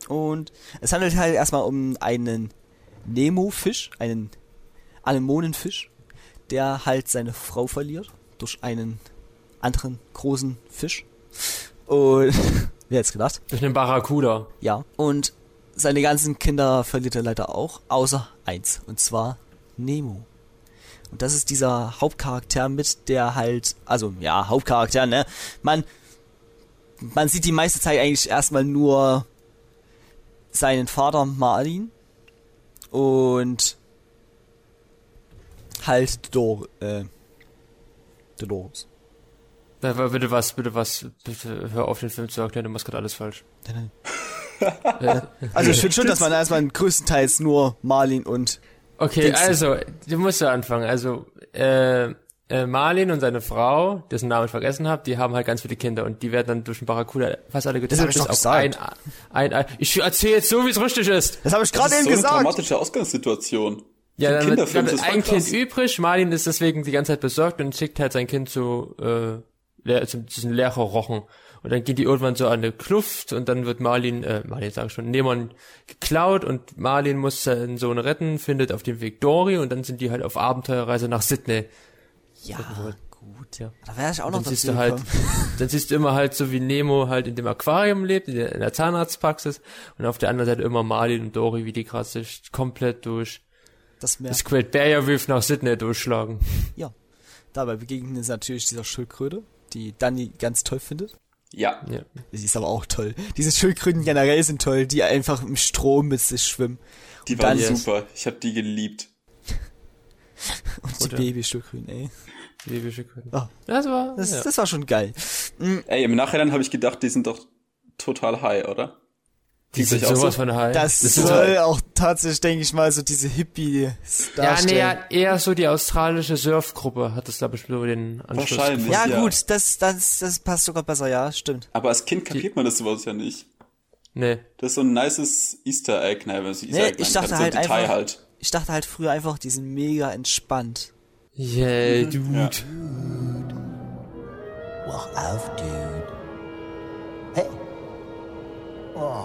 Und es handelt halt erstmal um einen Nemo-Fisch, einen Anemonenfisch, der halt seine Frau verliert durch einen anderen großen Fisch. Und wer hätte gedacht? Durch einen Barracuda. Ja. Und seine ganzen Kinder verliert er leider auch, außer eins. Und zwar Nemo. Und das ist dieser Hauptcharakter mit, der halt, also ja, Hauptcharakter, ne? Man, man sieht die meiste Zeit eigentlich erstmal nur seinen Vater Marlin und halt Dor, äh, Dolores. Äh, Bitte was, bitte was, bitte hör auf den Film zu erklären, du machst gerade alles falsch. Also ich finde schon, dass man erstmal größtenteils nur Marlin und Okay, Dings. also, du musst ja anfangen. Also, äh, äh, Marlin und seine Frau, dessen Namen ich vergessen habe, die haben halt ganz viele Kinder und die werden dann durch den Barracuda fast alle getötet. hab ich doch ein, ein, ein, Ich erzähle jetzt so, wie es richtig ist. das habe ich Das gerade ist eben so eine gesagt. dramatische Ausgangssituation. Ja, dann dann ist das ein Kind übrig. Marlin ist deswegen die ganze Zeit besorgt und schickt halt sein Kind zu, äh, leer, zu diesen Lehrerrochen. Und dann gehen die irgendwann so an eine Kluft und dann wird Marlin, äh, Marlin sag ich schon, Nemon geklaut und Marlin muss seinen Sohn retten, findet auf dem Weg Dory und dann sind die halt auf Abenteuerreise nach Sydney. Ja, gut. Ja. Da wäre ich auch noch Dann siehst du halt, dann siehst du immer halt so wie Nemo halt in dem Aquarium lebt, in der, in der Zahnarztpraxis und auf der anderen Seite immer Marlin und Dory, wie die gerade sich komplett durch Das, Meer, das Great Barrier Reef nach Sydney durchschlagen. ja, Dabei begegnen sie natürlich dieser Schildkröte, die Danny ganz toll findet. Ja. Ja. Sie ist aber auch toll. Diese Schildkröten generell sind toll, die einfach im Strom mit sich schwimmen. Die Und waren super. Ich habe die geliebt. Und die Oder? Babyschildkröten, ey. Libysche König. Oh. Das war, Das, ja. das war schon geil. Ey, im Nachhinein habe ich gedacht, die sind doch total high, oder? Die sind auch sowas so? von high. Das, ist soll total- auch tatsächlich, denke ich mal, so diese Hippies ja, darstellen. nee, ja, eher so die australische Surfgruppe hat es da bestimmt über den Anschluss. Wahrscheinlich. Ja, Ja. gut, das, das, das passt sogar besser, ja, stimmt. Aber als Kind kapiert man das sowas ja nicht. Nee. Das ist so ein nices Easter Egg, ne, wenn es Easter Nee, Egg ich dachte so ein halt Detail einfach- halt. Ich dachte halt früher einfach, die sind mega entspannt. Yeah, dude. Ja. Wach auf, Dude. Hey. Oh,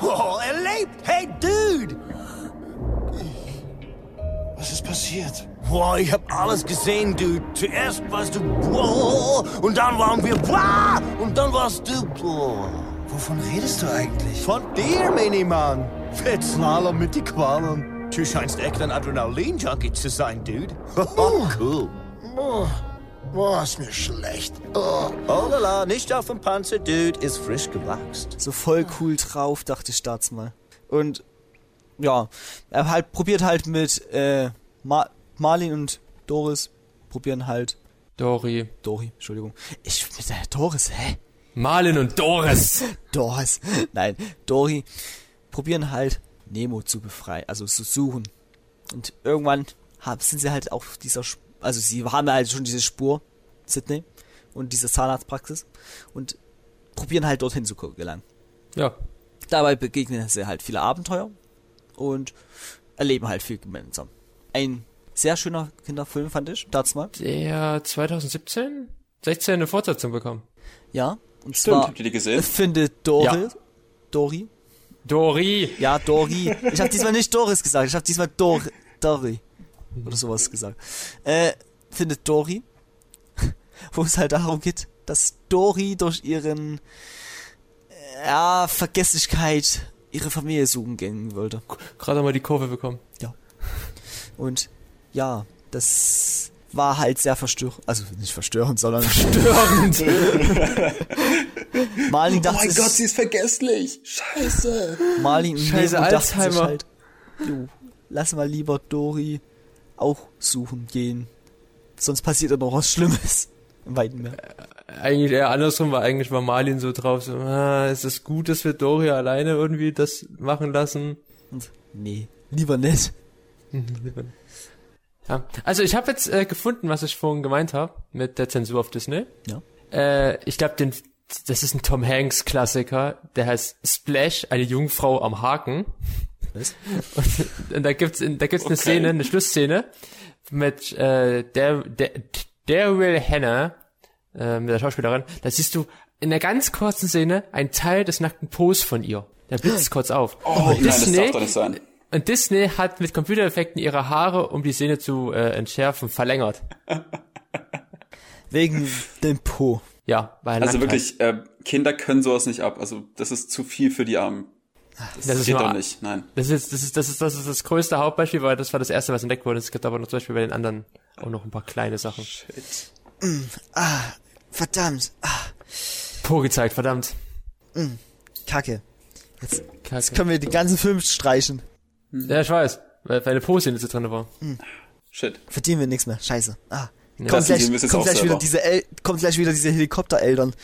er lebt! Hey, Dude! Was ist passiert? Boah, ich hab alles gesehen, Dude. Zuerst warst du boah, und dann waren wir boah, und dann warst du boah. Wovon redest du eigentlich? Von dir, Minimann. Fettslalom mit die Qualen. Du scheinst echt ein Adrenalin-Junkie zu sein, Dude. cool. Oh, boah, ist mir schlecht. Oh. Oh la la, nicht auf dem Panzer, Dude, ist frisch gewachst. So voll cool drauf, dachte ich das mal. Und ja, er halt probiert halt mit äh, Ma Marlin und Doris probieren halt Dori. Dori, Entschuldigung. Ich mit der Doris, hä? Marlin und Doris. Doris. Nein, Dori probieren halt Nemo zu befreien, also zu suchen. Und irgendwann hab, sind sie halt auf dieser, Sp- also sie haben halt schon diese Spur, Sydney, und diese Zahnarztpraxis und probieren halt dorthin zu gelangen. Ja. Dabei begegnen sie halt viele Abenteuer und erleben halt viel gemeinsam. Ein sehr schöner Kinderfilm fand ich, dazu mal. Der 2017? 16 eine Fortsetzung bekommen. Ja, und Stimmt, zwar habt ihr die gesehen? findet Dori, Ja. Dori, Dori. ja Dori. Ich habe diesmal nicht Doris gesagt, ich habe diesmal Dor Dori oder sowas gesagt. Äh, findet Dori, wo es halt darum geht, dass Dori durch ihren äh, ja Vergesslichkeit ihre Familie suchen gehen wollte. Gerade mal die Kurve bekommen. Und ja, das war halt sehr verstörend. Also nicht verstörend, sondern Störend. Marlin Oh dachte mein sich, Gott, sie ist vergesslich. Scheiße. Marlin und Scheiße, Alzheimer. halt, du, lass mal lieber Dori auch suchen gehen. Sonst passiert ja noch was Schlimmes. Im weiten Meer. eigentlich eher andersrum, weil eigentlich war Marlin so drauf, so, ah, ist es gut, dass wir Dori alleine irgendwie das machen lassen? Und nee, lieber nicht. Ja. Also ich habe jetzt äh, gefunden, was ich vorhin gemeint habe mit der Zensur auf Disney. Ja. Äh, ich glaube, den das ist ein Tom Hanks Klassiker, der heißt Splash, eine Jungfrau am Haken. Was? Und, und da gibt's in- da gibt's eine Okay. Szene, eine Schlussszene mit äh, der der Daryl Hannah äh, mit der Schauspielerin. Da siehst du in einer ganz kurzen Szene einen Teil des nackten Pos von ihr. Der blitzt kurz auf. Oh, Und nein, das darf doch nicht sein. und Disney hat mit Computereffekten ihre Haare, um die Szene zu äh, entschärfen, verlängert. Wegen dem Po. Ja, weil Also wirklich, äh, Kinder können sowas nicht ab. Also das ist zu viel für die Armen. Das, Das ist geht doch nicht. Nein. Das ist, das ist, das ist, das ist das größte Hauptbeispiel, weil das war das erste, was entdeckt wurde. Es gibt aber noch zum Beispiel bei den anderen auch noch ein paar kleine Sachen. Verdammt. Ah, Po gezeigt, verdammt. Kacke. Jetzt, Kacke. jetzt können wir den ganzen Film streichen. Ja, ich weiß, weil weil eine Po-Szene so drin war. Shit. Verdienen wir nichts mehr. Scheiße. Ah. Kommt gleich, kommt gleich wieder diese El kommt gleich wieder diese Helikoptereltern,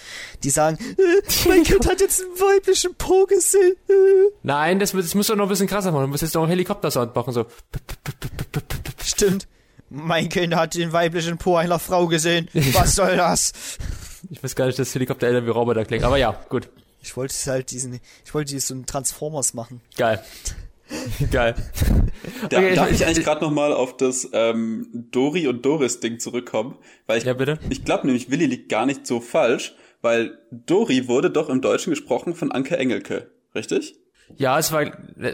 die sagen, äh, mein Kind hat jetzt einen weiblichen Po gesehen. Äh. Nein, das, das muss doch noch ein bisschen krasser machen. Du musst jetzt noch einen Helikopter-Sound machen, so. Stimmt. Mein Kind hat den weiblichen Po einer Frau gesehen. Was soll das? Ich weiß gar nicht, dass Helikopter wie Roboter klingt. Aber ja, gut. Ich wollte es halt diesen, ich wollte so einen Transformers machen. Geil. Geil. Da, Okay, darf ich- ich eigentlich gerade nochmal auf das ähm, Dori und Doris Ding zurückkommen? Weil ich, Ja, bitte. ich glaube nämlich, Willi liegt gar nicht so falsch, weil Dori wurde doch im Deutschen gesprochen von Anke Engelke, richtig? Ja, es war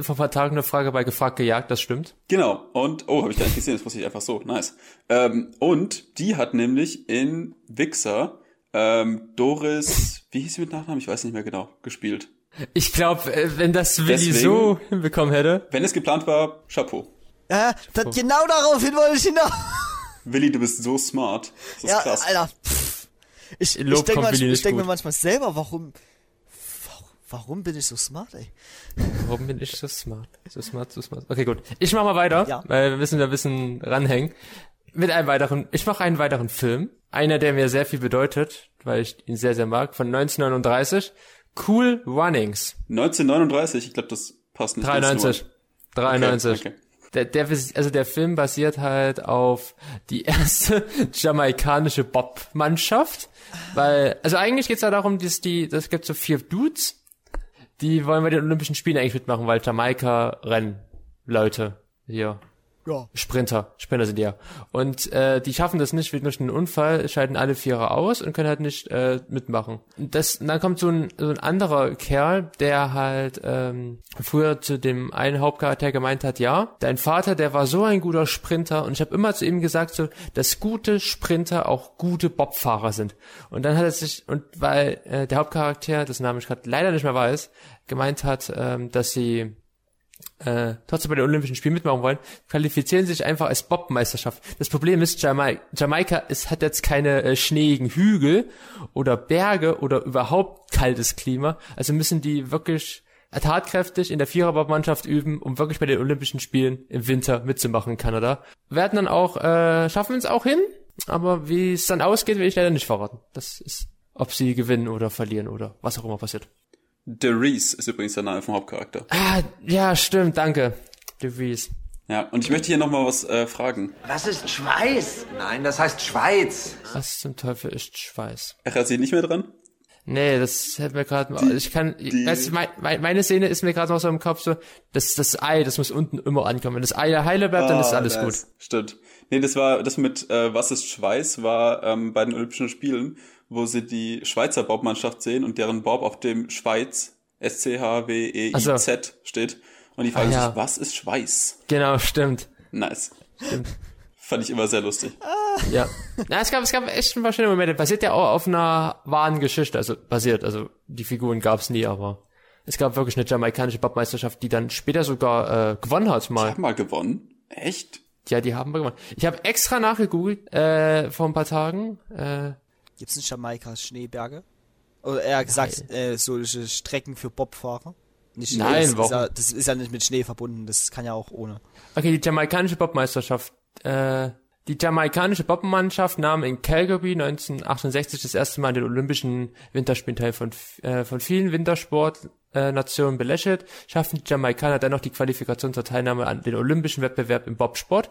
vor ein paar Tagen eine Frage bei Gefragt gejagt, das stimmt. Genau. Und, oh, habe ich gar nicht gesehen, das wusste ich einfach so. Nice. Ähm, und die hat nämlich in Wixer ähm, Doris, wie hieß sie mit Nachnamen? Ich weiß nicht mehr genau, gespielt. Ich glaube, wenn das Willi Deswegen- so hinbekommen hätte. Wenn es geplant war, Chapeau. Ja, das, genau daraufhin wollte ich hinaus. Willi, du bist so smart. Das ist ja, krass. Alter. Pff. Ich, ich denke nicht denk mir manchmal selber, warum, warum, warum bin ich so smart, ey? Warum bin ich so smart? So smart, so smart. Okay, gut. Ich mach mal weiter, Ja. weil wir müssen da ein bisschen ranhängen. Mit einem weiteren, ich mache einen weiteren Film. Einer, der mir sehr viel bedeutet, weil ich ihn sehr, sehr mag, von 1939. Cool Runnings. 1939, ich glaube, das passt nicht. 93. 93. Okay, okay. Der, der, also der Film basiert halt auf die erste jamaikanische Bob-Mannschaft, weil, also eigentlich geht's ja darum, dass die, das gibt so vier Dudes, die wollen bei den Olympischen Spielen eigentlich mitmachen, weil Jamaika rennen Leute hier. Ja. Sprinter, Sprinter sind die ja. Und äh, die schaffen das nicht durch einen Unfall, scheiden alle Vierer aus und können halt nicht äh, mitmachen. Das, und dann kommt so ein, so ein anderer Kerl, der halt ähm, früher zu dem einen Hauptcharakter gemeint hat, ja, dein Vater, der war so ein guter Sprinter und ich habe immer zu ihm gesagt, so, dass gute Sprinter auch gute Bobfahrer sind. Und dann hat er sich, und weil äh, der Hauptcharakter, das Name ich gerade leider nicht mehr weiß, gemeint hat, ähm, dass sie äh, trotzdem bei den Olympischen Spielen mitmachen wollen, qualifizieren sich einfach als Bob-Meisterschaft. Das Problem ist, Jama Jamaika ist, hat jetzt keine äh, schneeigen Hügel oder Berge oder überhaupt kaltes Klima. Also müssen die wirklich tatkräftig in der Viererbob-Mannschaft üben, um wirklich bei den Olympischen Spielen im Winter mitzumachen in Kanada. Werden dann auch, äh, schaffen es auch hin, aber wie es dann ausgeht, will ich leider nicht verraten. Das ist, ob sie gewinnen oder verlieren oder was auch immer passiert. The Reese ist übrigens der Name vom Hauptcharakter. Ah, ja, stimmt, danke. De Vries. Ja, und ich möchte hier nochmal was äh, fragen. Was ist Schweiß? Nein, das heißt Schweiz. Was zum Teufel ist Schweiß? Ach, er ist nicht mehr dran? Nee, das hält mir gerade mal. Ich kann. die- weißt mein, mein, meine Szene ist mir gerade noch so im Kopf so, das, das Ei, das muss unten immer ankommen. Wenn das Ei heile bleibt, dann ist Ah, alles nice. gut. Stimmt. Nee, das war, das mit äh, Was ist Schweiß war ähm, bei den Olympischen Spielen, wo sie die Schweizer Bobmannschaft sehen und deren Bob auf dem Schweiz, S-C-H-W-E-I-Z steht. Und die fragen Ah, ja. sich, was ist Schweiß? Genau, stimmt. Nice. Fand ich immer sehr lustig. Ja. Na, es gab, es gab echt ein paar schöne Momente. Basiert ja auch auf einer wahren Geschichte. Also basiert, also die Figuren gab's nie, aber es gab wirklich eine jamaikanische Bobmeisterschaft, die dann später sogar äh, gewonnen hat mal. Hab mal gewonnen. Echt? Ja, die haben wir gewonnen. Ich habe extra nachgegoogelt äh, vor ein paar Tagen. Äh, Gibt's in Jamaika Schneeberge? Oder eher gesagt, äh, solche Strecken für Bobfahrer? Nicht Nein, das ist, warum? ja, das ist ja nicht mit Schnee verbunden, das kann ja auch ohne. Okay, die jamaikanische Bobmeisterschaft. Äh, die jamaikanische Bobmannschaft nahm in Calgary 1968 das erste Mal an den Olympischen Winterspielen teil von, äh, von vielen Wintersportnationen belächelt, schafften die Jamaikaner dennoch die Qualifikation zur Teilnahme an den Olympischen Wettbewerb im Bobsport.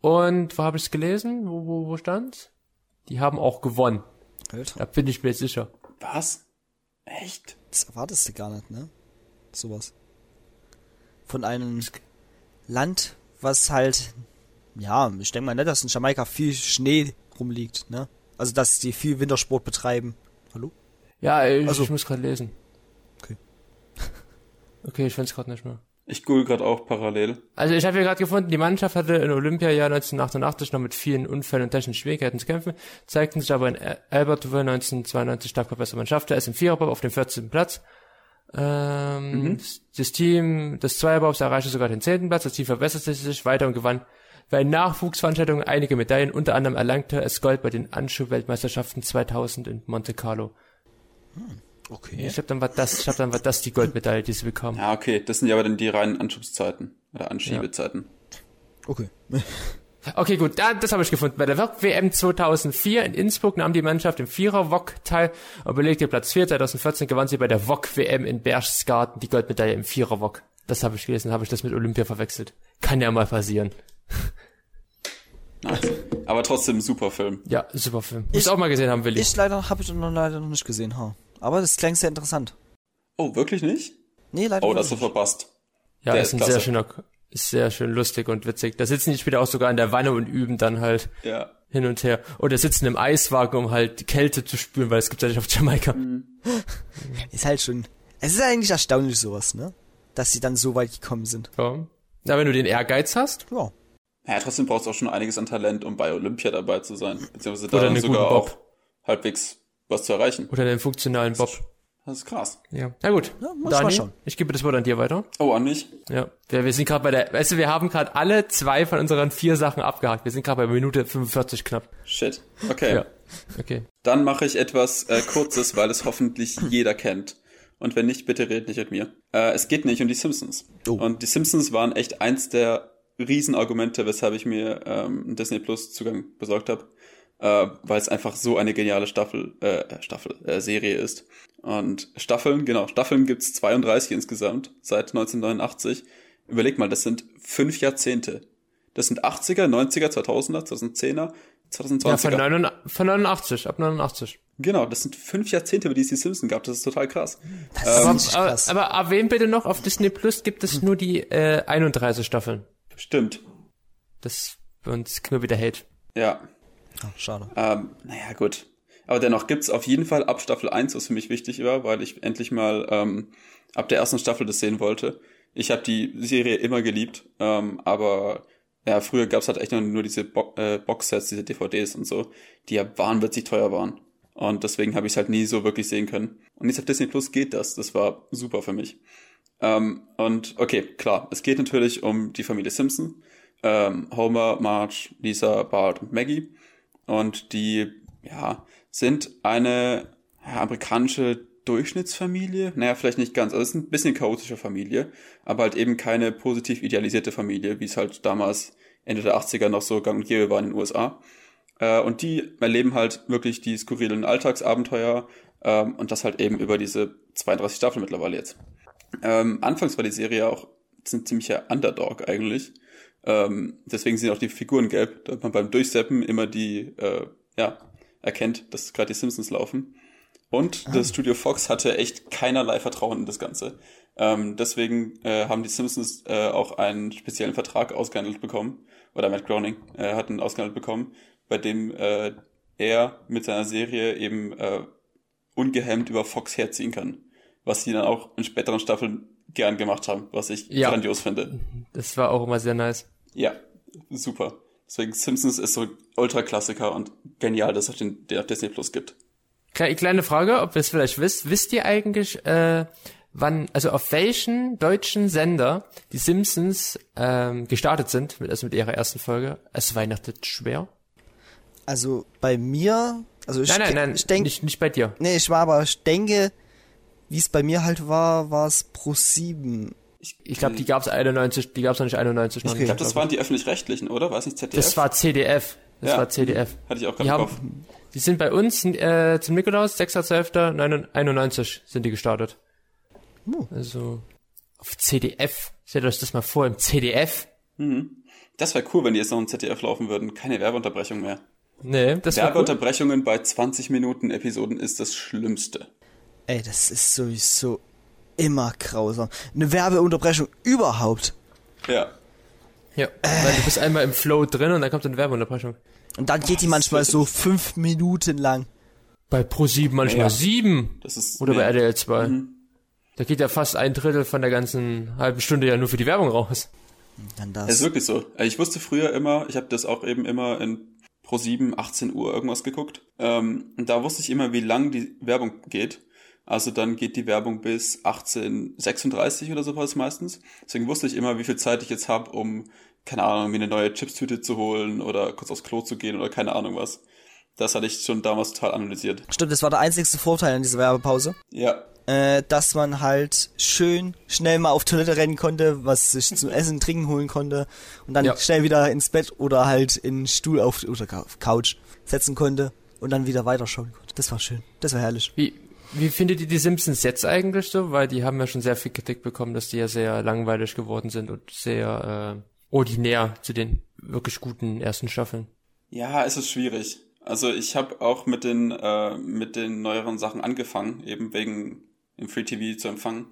Und wo habe ich es gelesen? Wo, wo, wo stand's? Die haben auch gewonnen. Alter, Da bin ich mir sicher. Was? Echt? das erwartest du gar nicht, ne? Sowas. Von einem Land, was halt, ja, ich denke mal nicht, dass in Jamaika viel Schnee rumliegt, ne? Also, dass die viel Wintersport betreiben. Hallo? Ja, ich, Also- ich muss gerade lesen. Okay. Okay, ich find's gerade nicht mehr. Ich google gerade auch parallel. Also ich habe hier gerade gefunden, die Mannschaft hatte im Olympiajahr 1988 noch mit vielen Unfällen und technischen Schwierigkeiten zu kämpfen, zeigten sich aber in Al- Albertville 1992 stark verbessert. Man schaffte es im Viererbob auf dem 14. Platz. Ähm, Das Team des Zweierbobs erreichte sogar den 10. Platz. Das Team verbesserte sich weiter und gewann bei Nachwuchsveranstaltungen einige Medaillen. Unter anderem erlangte es Gold bei den Anschuh-Weltmeisterschaften 2000 in Monte Carlo. Okay. Ich glaube, dann war das, ich glaube, dann war das die Goldmedaille, die sie bekamen. Ja, okay. Das sind ja aber dann die reinen Anschubszeiten. Oder Anschiebezeiten. Okay. Okay, gut, da, das habe ich gefunden. Bei der WM 2004 in Innsbruck nahm die Mannschaft im Vierer-Wok teil und belegte Platz 4. 2014 gewann sie bei der Wok-WM in Berchtesgaden die Goldmedaille im Vierer-Wok. Das habe ich gelesen, habe ich das mit Olympia verwechselt. Kann ja mal passieren. Nice. Aber trotzdem super Film. Ja, super Film. Muss auch mal gesehen haben, Willi. Ich leider, habe ich noch leider noch nicht gesehen, ha. Aber das klingt sehr interessant. Oh, wirklich nicht? Nee, leider Oh, das hast du nicht. verpasst. ja, der ist ist ein klasse. sehr schöner, ist sehr schön lustig und witzig. Da sitzen die später auch sogar in der Wanne und üben dann halt Ja. hin und her. Oder sitzen im Eiswagen, um halt die Kälte zu spüren, weil es gibt ja nicht auf Jamaika. Ist halt schon, es ist eigentlich erstaunlich sowas, ne? Dass sie dann so weit gekommen sind. Ja. Na, wenn du den Ehrgeiz hast, Ja. Ja, trotzdem brauchst du auch schon einiges an Talent, um bei Olympia dabei zu sein. Beziehungsweise da sogar auch halbwegs was zu erreichen. oder den funktionalen Bob. Das ist krass. Ja. Na gut. Ja, muss mal Daniel, schauen. ich gebe das Wort an dir weiter. Oh, an mich? Ja. Wir, wir sind gerade bei der, weißt du, wir haben gerade alle zwei von unseren vier Sachen abgehakt. Wir sind gerade bei Minute 45 knapp. Shit. Okay. Ja. Okay. Dann mache ich etwas äh, Kurzes, weil es hoffentlich jeder kennt. Und wenn nicht, bitte redet nicht mit mir. Äh, es geht nicht um die Simpsons. Oh. Und die Simpsons waren echt eins der Riesenargumente, weshalb ich mir ähm, einen Disney Plus Zugang besorgt habe. Äh, weil es einfach so eine geniale Staffel, äh, Staffel, äh, Serie ist. Und Staffeln, genau, Staffeln gibt's 32 insgesamt seit 1989. Überleg mal, das sind fünf Jahrzehnte. Das sind 80er, 90er, 2000er, 2010er, 2020er. Ja, von, 89, von 89, ab 89. Genau, das sind fünf Jahrzehnte, über die es die Simpsons gab. Das ist total krass. Das Ähm, ist richtig Aber, krass. aber erwähnen bitte noch, auf Disney Plus gibt es nur die äh, 31 Staffeln. Stimmt. Das uns wir wieder Hate. Ja. Schade. Ähm, naja, gut. Aber dennoch gibt's auf jeden Fall ab Staffel 1, was für mich wichtig war, weil ich endlich mal ähm, ab der ersten Staffel das sehen wollte. Ich habe die Serie immer geliebt, ähm, aber ja, früher gab's halt echt nur, nur diese Bo äh, Boxsets, diese DVDs und so, die ja wahnwitzig teuer waren. Und deswegen habe ich es halt nie so wirklich sehen können. Und jetzt auf Disney Plus geht das. Das war super für mich. Ähm, und okay, klar, es geht natürlich um die Familie Simpson. Ähm, Homer, Marge, Lisa, Bart und Maggie. Und die, ja, sind eine ja, amerikanische Durchschnittsfamilie. Naja, vielleicht nicht ganz. Also es ist ein bisschen chaotische Familie, aber halt eben keine positiv idealisierte Familie, wie es halt damals Ende der 80er noch so gang und gäbe war in den USA. Äh, und die erleben halt wirklich die skurrilen Alltagsabenteuer ähm, und das halt eben über diese 32 Staffeln mittlerweile jetzt. Ähm, anfangs war die Serie auch ein ziemlicher Underdog eigentlich. Ähm, deswegen sind auch die Figuren gelb, damit man beim Durchseppen immer die, äh, ja, erkennt, dass gerade die Simpsons laufen. Und das Studio Fox hatte echt keinerlei Vertrauen in das Ganze. Ähm, deswegen äh, haben die Simpsons äh, auch einen speziellen Vertrag ausgehandelt bekommen, oder Matt Groening äh, hat einen ausgehandelt bekommen, bei dem äh, er mit seiner Serie eben äh, ungehemmt über Fox herziehen kann. Was sie dann auch in späteren Staffeln gern gemacht haben, was ich Ja. grandios finde. Das war auch immer sehr nice. Ja, super. Deswegen Simpsons ist so ein Ultra-Klassiker und genial, dass es den, den auf Disney Plus gibt. Kle kleine Frage, ob ihr es vielleicht wisst. Wisst ihr eigentlich, äh, wann, also auf welchen deutschen Sender die Simpsons ähm, gestartet sind, mit, also mit ihrer ersten Folge? Es weihnachtet schwer. Also bei mir, also ich, Nein, nein, nein, ich denke, nicht, nicht bei dir. nee, ich war aber, ich denke, wie es bei mir halt war, war es pro 7. Ich glaube, die gab's 91, die gab's noch nicht 91. noch Ich glaube, das glaub waren die öffentlich-rechtlichen, oder? Weiß nicht, ZDF? Das war CDF. Das Ja. war CDF. Hatte ich auch gerade im Kopf. die sind bei uns äh, zum Nikolaus, 6.12.91 sind die gestartet. Uh. Also auf CDF. Stellt euch das mal vor, im CDF. Das wäre cool, wenn die jetzt noch im ZDF laufen würden. Keine Werbeunterbrechung mehr. Nee, das war cool. Werbeunterbrechungen bei 20 Minuten Episoden ist das Schlimmste. Ey, das ist sowieso immer grausam. Eine Werbeunterbrechung überhaupt. Ja. Ja, weil du bist einmal im Flow drin und dann kommt eine Werbeunterbrechung. Und dann geht die manchmal so fünf Minuten lang. Bei Pro7 manchmal Ja. sieben. Das ist. Oder nee. bei RTL 2. Da geht ja fast ein Drittel von der ganzen halben Stunde ja nur für die Werbung raus. Dann Es ist das. wirklich so. Äh, Ich wusste früher immer, ich habe das auch eben immer in pro 7, 18 Uhr irgendwas geguckt. Ähm, und da wusste ich immer, wie lang die Werbung geht. Also dann geht die Werbung bis 1836 oder sowas meistens. Deswegen wusste ich immer, wie viel Zeit ich jetzt habe, um, keine Ahnung, mir eine neue Chipstüte zu holen oder kurz aufs Klo zu gehen oder keine Ahnung was. Das hatte ich schon damals total analysiert. Stimmt, das war der einzigste Vorteil an dieser Werbepause. Ja, Äh, dass man halt schön schnell mal auf Toilette rennen konnte, was sich zum Essen, Trinken holen konnte und dann Ja. schnell wieder ins Bett oder halt in den Stuhl auf oder auf Couch setzen konnte und dann wieder weiterschauen konnte. Das war schön. Das war herrlich. Wie, wie findet ihr die Simpsons jetzt eigentlich so? Weil die haben ja schon sehr viel Kritik bekommen, dass die ja sehr langweilig geworden sind und sehr äh, ordinär zu den wirklich guten ersten Staffeln. Ja, es ist schwierig. Also ich habe auch mit den äh, mit den neueren Sachen angefangen, eben wegen im Free TV zu empfangen.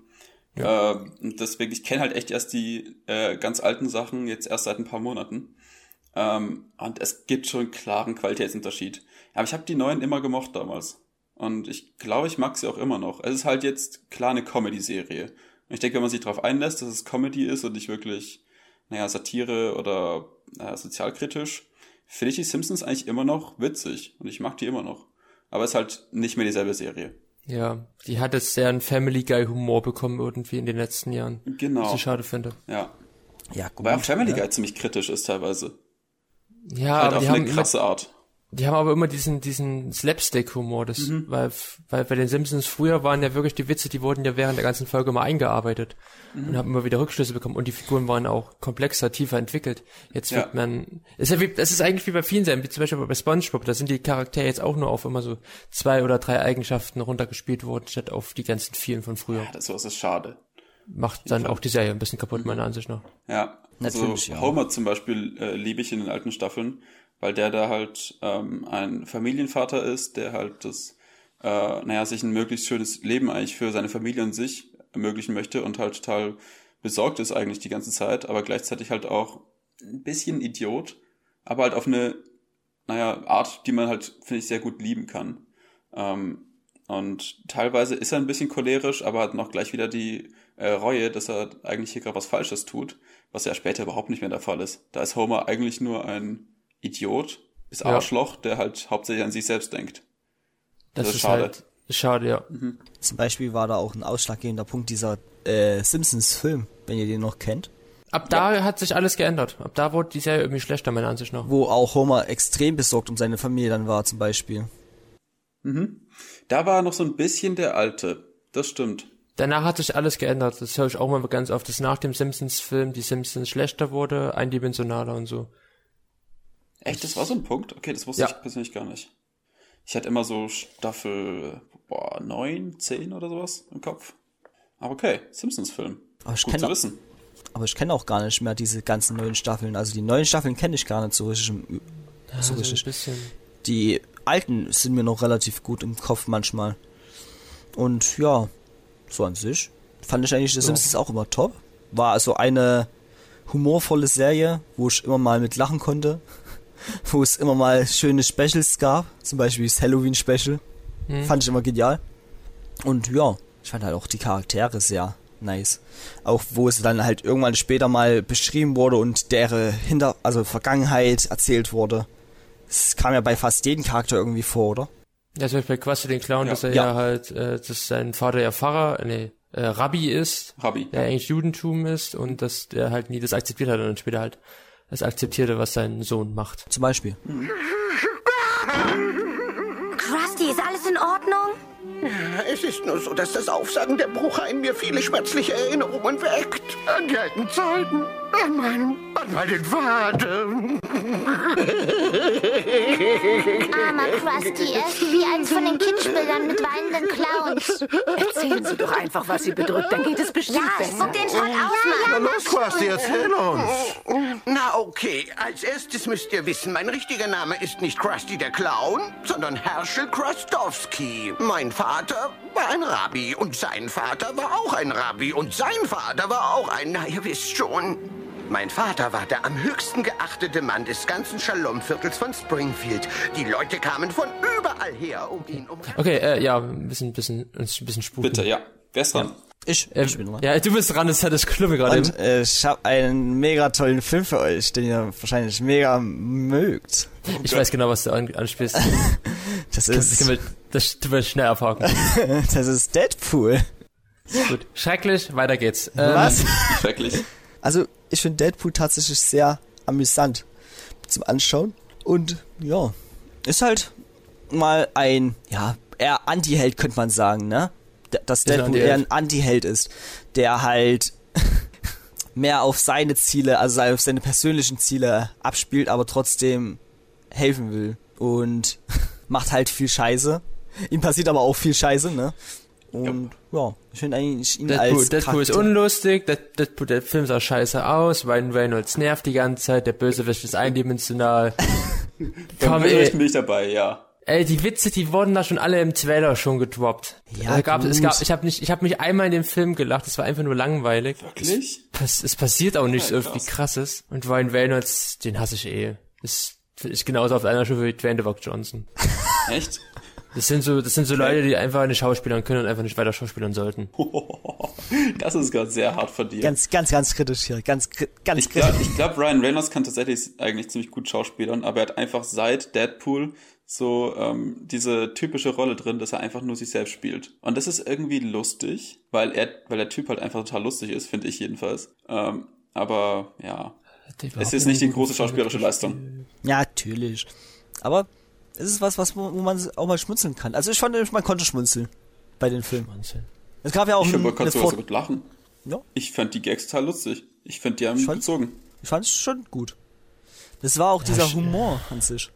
Äh, und deswegen, ich kenne halt echt erst die äh, ganz alten Sachen jetzt erst seit ein paar Monaten. Ähm, und es gibt schon einen klaren Qualitätsunterschied. Aber ich habe die neuen immer gemocht damals. Und ich glaube, ich mag sie auch immer noch. Es ist halt jetzt klar eine Comedy-Serie. Und ich denke, wenn man sich darauf einlässt, dass es Comedy ist und nicht wirklich, naja, Satire oder äh, sozialkritisch, finde ich die Simpsons eigentlich immer noch witzig. Und ich mag die immer noch. Aber es ist halt nicht mehr dieselbe Serie. Ja, die hat jetzt sehr einen Family Guy Humor bekommen irgendwie in den letzten Jahren. Genau. Was ich schade finde. Ja. Ja, gut. Wobei auch Family ja. Guy ziemlich kritisch ist teilweise. Ja, Halt aber auf die eine haben, krasse Art. Die haben aber immer diesen, diesen Slapstick-Humor, das, weil, weil bei den Simpsons früher waren ja wirklich die Witze, die wurden ja während der ganzen Folge immer eingearbeitet und haben immer wieder Rückschlüsse bekommen und die Figuren waren auch komplexer, tiefer entwickelt. Jetzt Ja. wird man, ist ja wie, das ist eigentlich wie bei vielen Serien, wie zum Beispiel bei SpongeBob, da sind die Charaktere jetzt auch nur auf immer so zwei oder drei Eigenschaften runtergespielt worden, statt auf die ganzen vielen von früher. Das sowas ist schade. Macht dann auch die Serie ein bisschen kaputt, meiner Ansicht nach. Ja, also Natürlich, ja. Homer zum Beispiel äh, liebe ich in den alten Staffeln, weil der da halt ähm, ein Familienvater ist, der halt das, äh, naja, sich ein möglichst schönes Leben eigentlich für seine Familie und sich ermöglichen möchte und halt total besorgt ist eigentlich die ganze Zeit, aber gleichzeitig halt auch ein bisschen Idiot, aber halt auf eine, naja, Art, die man halt, finde ich, sehr gut lieben kann. Ähm, und teilweise ist er ein bisschen cholerisch, aber hat noch gleich wieder die äh, Reue, dass er eigentlich hier gerade was Falsches tut, was ja später überhaupt nicht mehr der Fall ist. Da ist Homer eigentlich nur ein Idiot, bis Ja. Arschloch, der halt hauptsächlich an sich selbst denkt. Das, Das ist ist schade. halt schade, ja. Zum Beispiel war da auch ein ausschlaggebender Punkt dieser äh, Simpsons-Film, wenn ihr den noch kennt, Ab da hat sich alles geändert. Ab da wurde die Serie irgendwie schlechter, meiner Ansicht nach. wo auch Homer extrem besorgt um seine Familie dann war, zum Beispiel. Da war noch so ein bisschen der Alte. Das stimmt. Danach hat sich alles geändert. Das höre ich auch mal ganz oft, dass nach dem Simpsons-Film die Simpsons schlechter wurde, eindimensionaler und so. Echt, das war so ein Punkt? Okay, das wusste Ja. ich persönlich gar nicht. Ich hatte immer so Staffel, boah, neun, zehn oder sowas im Kopf. Aber okay, Simpsons-Film. Aber ich Gut kenne zu auch, wissen. aber ich kenne auch gar nicht mehr diese ganzen neuen Staffeln. Also die neuen Staffeln kenne ich gar nicht so richtig. Im, so Also ein richtig. bisschen. Die alten sind mir noch relativ gut im Kopf manchmal. Und ja, so an sich fand ich eigentlich The Simpsons auch immer top. War also eine humorvolle Serie, wo ich immer mal mit lachen konnte. Wo es immer mal schöne Specials gab. Zum Beispiel das Halloween-Special. Fand ich immer genial. Und ja, ich fand halt auch die Charaktere sehr nice. Auch wo es dann halt irgendwann später mal beschrieben wurde und deren Hinter, also Vergangenheit erzählt wurde. Es kam ja bei fast jedem Charakter irgendwie vor, oder? Ja, zum Beispiel bei Quasti den Clown, Ja. dass er Ja. ja, halt, äh, dass sein Vater ja Pfarrer, äh, nee, äh, Rabbi ist, Rabbi. der eigentlich Judentum ist und dass der halt nie das akzeptiert hat und dann später halt das akzeptierte, was sein Sohn macht. Zum Beispiel. Krusty, ist alles in Ordnung? Es ist nur so, dass das Aufsagen der Brucher in mir viele schmerzliche Erinnerungen weckt. An die alten Zeiten. An meinen, an meinen Vater. Armer Krusty, er ist wie eins von den Kitschbildern mit weinenden Clowns. Erzählen Sie doch einfach, was Sie bedrückt, dann geht es bestimmt Ja, besser. spuck den Schrott aus, Na Mann. los, Krusty, erzähl uns. Na okay, als erstes müsst ihr wissen, mein richtiger Name ist nicht Krusty der Clown, sondern Herschel Krustowski. Mein Vater war ein Rabbi und sein Vater war auch ein Rabbi und sein Vater war auch ein, na ihr wisst schon. Mein Vater war der am höchsten geachtete Mann des ganzen Shalom-Viertels von Springfield. Die Leute kamen von überall her, um ihn um... Okay, äh, ja, ein bisschen, bisschen, uns ein bisschen spuken. Bitte, ja. Wer ist dran? Ich, Ähm, ich bin dran. ja, du bist dran, das hat das Klumme gerade. Und äh, ich habe einen mega tollen Film für euch, den ihr wahrscheinlich mega mögt. Ich weiß genau, was du an, anspielst. Das Das, ist, können wir, das tun wir schnell abhaken. das ist Deadpool. Gut. Schrecklich, weiter geht's. Ähm, Was? Schrecklich. Also, ich finde Deadpool tatsächlich sehr amüsant zum Anschauen. Und ja, ist halt mal ein, ja, eher Anti-Held, könnte man sagen, ne? Dass Deadpool eher ein Anti-Held ist, der halt mehr auf seine Ziele, also auf seine persönlichen Ziele abspielt, aber trotzdem helfen will. Und macht halt viel Scheiße. Ihm passiert aber auch viel Scheiße, ne? Und ja, ich finde eigentlich ihn Deadpool, als Deadpool ist Charakter- unlustig, Dead- Deadpool, der Film sah scheiße aus, Ryan Reynolds nervt die ganze Zeit, der Bösewicht ist eindimensional. Komm, Bösewicht ey, bin ich dabei, ja. ey, die Witze, die wurden da schon alle im Trailer schon gedroppt. Ja, da gab, es gab, ich habe nicht, ich habe mich einmal in dem Film gelacht, das war einfach nur langweilig. Wirklich? Es, es passiert auch nichts Ja, irgendwie krass. krasses. Und Ryan Reynolds, den hasse ich eh. Ist, ist genauso auf einer Stufe wie Dwayne The Rock Johnson. Echt? Das sind so, das sind so Leute, die einfach nicht schauspielern können und einfach nicht weiter schauspielern sollten. Das ist gerade sehr hart von dir. Ganz, ganz, ganz kritisch hier. Ganz, ganz Ich kritisch. glaube, ich glaub, Ryan Reynolds kann tatsächlich eigentlich ziemlich gut schauspielern, aber er hat einfach seit Deadpool so ähm, diese typische Rolle drin, dass er einfach nur sich selbst spielt. Und das ist irgendwie lustig, weil er, weil der Typ halt einfach total lustig ist, finde ich jedenfalls. Ähm, aber ja, es ist nicht die große schauspielerische Leistung. Ja, natürlich. Aber es ist was, was wo man auch mal schmunzeln kann. Also ich fand, man konnte schmunzeln bei den Filmen. Es gab ja auch Ich finde, man eine konnte sogar Fort- so gut lachen. Ja. Ich fand die Gags total lustig. Ich finde, die haben Ich fand- gezogen. Ich fand es schon gut. Das war auch dieser Humor an sich.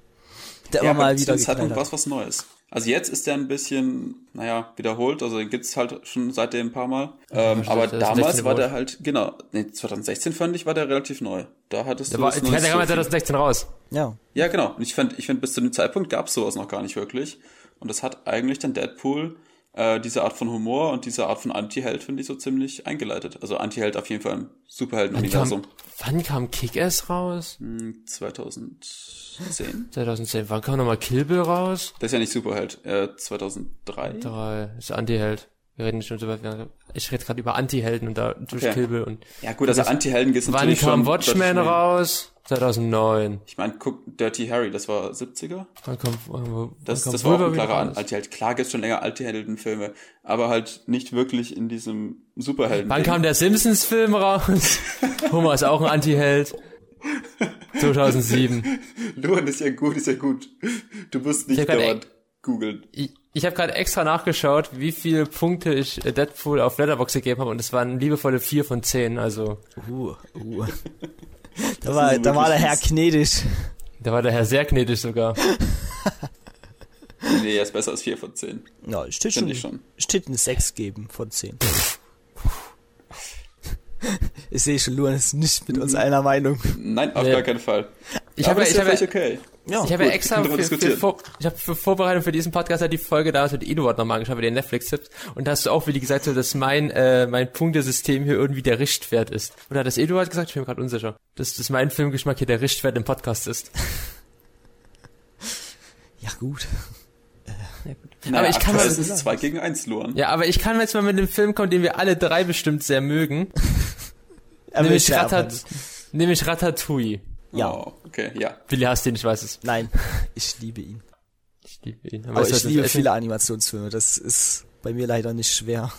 Der Ja, immer mal wieder war hat. es was Neues. Also jetzt ist der ein bisschen, naja, wiederholt. Also den gibt's halt schon seitdem ein paar Mal. Ähm, stimmt, aber damals 16 war der halt, genau, nee, 2016 fand ich, war der relativ neu. Da hattest Der, du war, das der, kam so ja viel. 2016 raus. Ja. Ja, genau. Und ich fand, ich finde, bis zu dem Zeitpunkt gab's sowas noch gar nicht wirklich. Und das hat eigentlich dann Deadpool äh, diese Art von Humor und diese Art von Anti-Held, finde ich, so ziemlich eingeleitet. Also Anti-Held auf jeden Fall im Superhelden-Universum. wann kam Kick-Ass raus? Hm, 2010? 2010. Wann kam nochmal Kill Bill raus? Das ist ja nicht Superheld. Äh, 2003? Drei. Ist Anti-Held. Wir reden schon weit. Ich rede gerade über Anti-Helden und da durch Okay. Kill Bill und. Ja gut, also Anti-Helden Wann natürlich kam schon Watchmen deutlich mehr. raus? 2009. Ich meine, guck, Dirty Harry, das war 70er. Wann kam, wann, wann Das, kam das war auch ein klarer? Anti-Held. Klar gibt's schon länger Anti-Helden-Filme, aber halt nicht wirklich in diesem Superhelden. Wann kam der Simpsons-Film raus? Homer ist auch ein Anti-Held. 2007. Luan ist ja gut, ist ja gut. Du musst nicht Ich hab googeln. Ich, ich habe gerade extra nachgeschaut, wie viele Punkte ich äh, Deadpool auf Letterboxd gegeben habe und es waren liebevolle 4 von 10. Also Uh, uh. Da war, da war der Herr gnädig. da war der Herr sehr gnädig sogar. Nee, er ist besser als 4 von 10. Ja, ich tät Finde schon, ich schon. tät eine 6 geben von 10. ich sehe schon, Luan ist nicht mit uns einer Meinung. Nein, auf Nee. gar keinen Fall. Ich aber habe ich ja völlig okay. Ja, ich habe ja extra für, für, vor, ich habe für Vorbereitung für diesen Podcast halt die Folge da mit Eduard nochmal angeschaut, bei den Netflix-Tipps. Und da hast du auch, wie gesagt, so, dass mein, äh, mein Punktesystem hier irgendwie der Richtwert ist. Oder hat das Eduard gesagt? Ich bin mir gerade unsicher. Dass, dass mein Filmgeschmack hier der Richtwert im Podcast ist. Ja, gut. aber ich kann mal, ist 2 gegen 1, Luan. ja, aber ich kann jetzt mal mit einem Film kommen, den wir alle drei bestimmt sehr mögen. Nämlich, ich Ratat, nämlich Ratatouille. Ja. Oh, okay, ja. Willi hasst ihn, ich weiß es. Nein, ich liebe ihn. Ich liebe ihn. Aber du, ich liebe Essen- viele Animationsfilme. Das ist bei mir leider nicht schwer.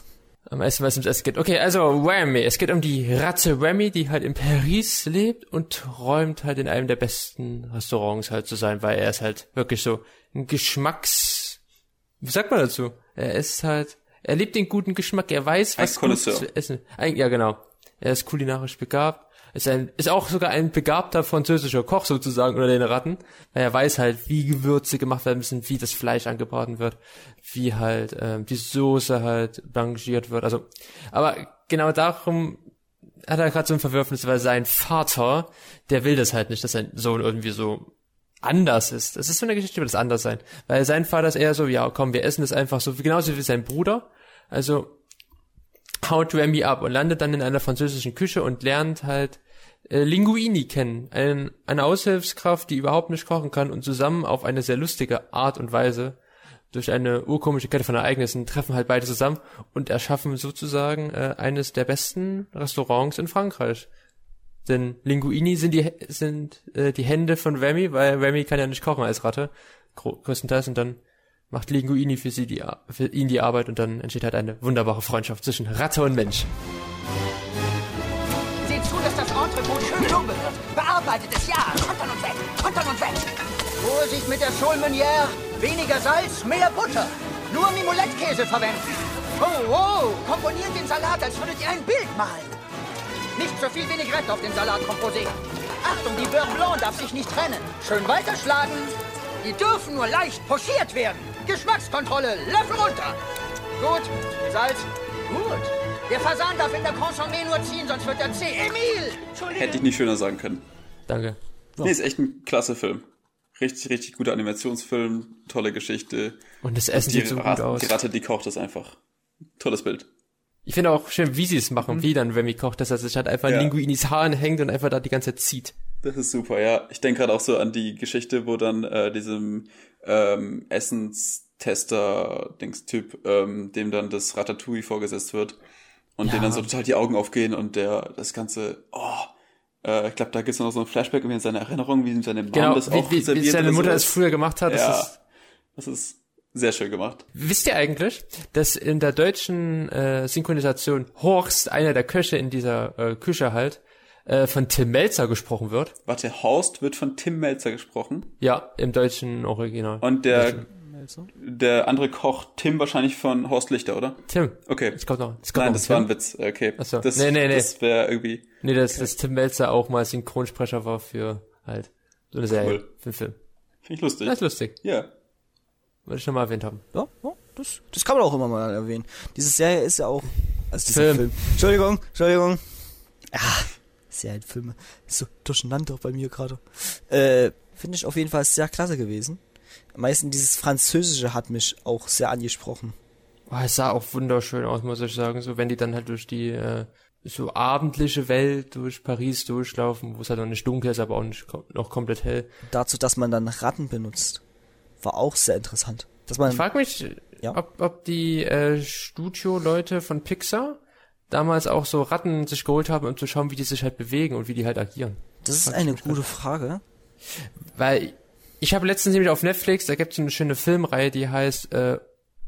Am ersten, was ums Essen geht. Okay, also Whammy. Es geht um die Ratte Whammy, die halt in Paris lebt und träumt halt in einem der besten Restaurants halt zu sein, weil er ist halt wirklich so ein Geschmacks... Wie sagt man dazu? Er ist halt... Er liebt den guten Geschmack. Er weiß, Ein was gut zu essen. Ein, ja, genau. Er ist kulinarisch begabt. Ist ein, ist auch sogar ein begabter französischer Koch sozusagen unter den Ratten, weil er weiß halt, wie Gewürze gemacht werden müssen, wie das Fleisch angebraten wird, wie halt ähm, die Soße halt blanchiert wird. Also, aber genau darum hat er gerade so ein Verwürfnis, weil sein Vater, der will das halt nicht, dass sein Sohn irgendwie so anders ist. Das ist so eine Geschichte über das Anderssein. Weil sein Vater ist eher so, ja, komm, wir essen das einfach so, genauso wie sein Bruder. Also haut Remy ab und landet dann in einer französischen Küche und lernt halt äh, Linguini kennen, einen, eine Aushilfskraft, die überhaupt nicht kochen kann und zusammen auf eine sehr lustige Art und Weise durch eine urkomische Kette von Ereignissen treffen halt beide zusammen und erschaffen sozusagen äh, eines der besten Restaurants in Frankreich. Denn Linguini sind die sind äh, die Hände von Remy, weil Remy kann ja nicht kochen als Ratte, größtenteils und dann macht Linguini für sie die für ihn die Arbeit und dann entsteht halt eine wunderbare Freundschaft zwischen Ratte und Mensch. Wird. Bearbeitet es, ja. Kontern und weg. Kontern und weg. Vorsicht mit der Saule Meunière. Weniger Salz, mehr Butter. Nur Mimolettkäse verwenden. Oh, oh. Komponiert den Salat, als würdet ihr ein Bild malen. Nicht zu viel Vinaigrette auf den Salat komposieren. Achtung, die Beurre Blanc darf sich nicht trennen. Schön weiterschlagen. Die dürfen nur leicht pochiert werden. Geschmackskontrolle, Löffel runter. Gut, Salz, gut. Der Fasan darf in der Consommé nur ziehen, sonst wird er zäh. Emil! Hätte ich nicht schöner sagen können. Danke. Nee, ist echt ein klasse Film. Richtig, richtig guter Animationsfilm, tolle Geschichte. Und das Essen sieht so gut Rat- aus. die Ratte, die kocht das einfach. Tolles Bild. Ich finde auch schön, wie sie es machen, wie dann Remy kocht, dass er sich halt einfach Ja. in Linguinis Haaren hängt und einfach da die ganze Zeit zieht. Das ist super, ja. Ich denke gerade auch so an die Geschichte, wo dann äh, diesem ähm, Essenstester-Dings-Typ, ähm, dem dann das Ratatouille vorgesetzt wird und Ja. denen dann so total die Augen aufgehen und der das Ganze, oh, äh, ich glaube, da gibt's noch so ein Flashback irgendwie in seiner Erinnerung, wie ihm seine Mom Genau, das wie, auch wie, wie serviert seine Mutter es früher gemacht hat. Ja, Das ist, Das ist sehr schön gemacht. Wisst ihr eigentlich, dass in der deutschen äh, Synchronisation Horst, einer der Köche in dieser äh, Küche halt, äh, von Tim Melzer gesprochen wird? Warte, Horst wird von Tim Melzer gesprochen. Ja, im deutschen Original. Und der, der andere Koch Tim wahrscheinlich von Horst Lichter, oder? Tim. Okay. Das kommt noch. Das kommt Nein, noch das Tim. war ein Witz. Okay. Ach so. Das, Nee, nee, nee. das wäre irgendwie Nee, dass, dass Tim Melzer auch mal Synchronsprecher war für halt so eine Serie, Cool. für einen Film. finde ich lustig. Das ist lustig. Ja. Wollte ich noch mal erwähnt haben. Ja, ja das, das kann man auch immer mal erwähnen. Diese Serie ist ja auch. Also dieser Film. Film. Entschuldigung, Entschuldigung. Ja, Serien, Filme. Ist so durcheinander bei mir gerade. Äh, finde ich auf jeden Fall sehr klasse gewesen. Am meisten dieses Französische hat mich auch sehr angesprochen. Oh, es sah auch wunderschön aus, muss ich sagen. So, wenn die dann halt durch die äh, so abendliche Welt durch Paris durchlaufen, wo es halt noch nicht dunkel ist, aber auch nicht kom noch komplett hell. Dazu, dass man dann Ratten benutzt. War auch sehr interessant. Dass man, Ich frage mich, Ja. ob, ob die äh, Studio-Leute von Pixar damals auch so Ratten sich geholt haben, um zu schauen, wie die sich halt bewegen und wie die halt agieren. das ist frag ich eine gute Frage. Weil ich habe letztens nämlich auf Netflix, da gibt es eine schöne Filmreihe, die heißt äh,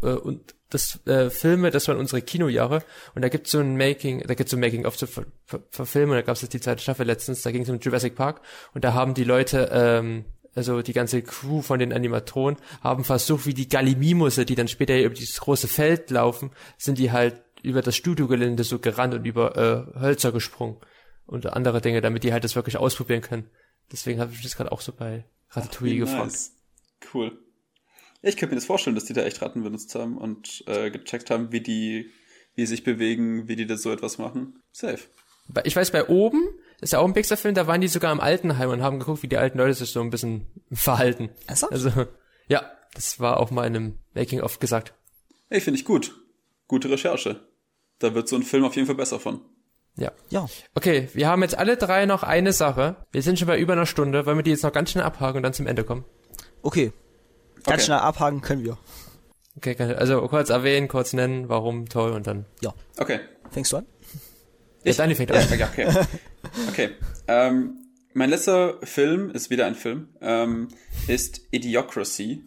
äh, und das äh, Filme, das waren unsere Kinojahre. Und da gibt's so ein Making, da gibt's so ein Making of zu ver ver verfilmen, da gab's jetzt die zweite Staffel letztens, da ging es um Jurassic Park. Und da haben die Leute ähm, also die ganze Crew von den Animatronen haben versucht, wie die Gallimimusse, die dann später über dieses große Feld laufen, sind die halt über das Studiogelände so gerannt und über äh, Hölzer gesprungen und andere Dinge, damit die halt das wirklich ausprobieren können. Deswegen habe ich das gerade auch so bei Ratatouille gefragt. nice. Cool. Ich könnte mir das vorstellen, dass die da echt Ratten benutzt haben und äh, gecheckt haben, wie die, wie sich bewegen, wie die das so etwas machen. Safe. Ich weiß, bei oben ist ja auch ein Pixar-Film, da waren die sogar im Altenheim und haben geguckt, wie die alten Leute sich so ein bisschen verhalten. Ernsthaft? Also, ja, das war auch mal in einem Making-of gesagt. Ey, finde ich gut. Gute Recherche. Da wird so ein Film auf jeden Fall besser von. Ja. Ja. Okay, wir haben jetzt alle drei noch eine Sache. Wir sind schon bei über einer Stunde. Wollen wir die jetzt noch ganz schnell abhaken und dann zum Ende kommen? Okay. Ganz Okay. schnell abhaken können wir. Okay, kann- also kurz erwähnen, kurz nennen, warum, toll und dann. Ja. Okay. Fängst du an? Ja, Dani fängt an. Ja, ja, okay. Okay. Ähm, mein letzter Film ist wieder ein Film. Ähm, ist Idiocracy.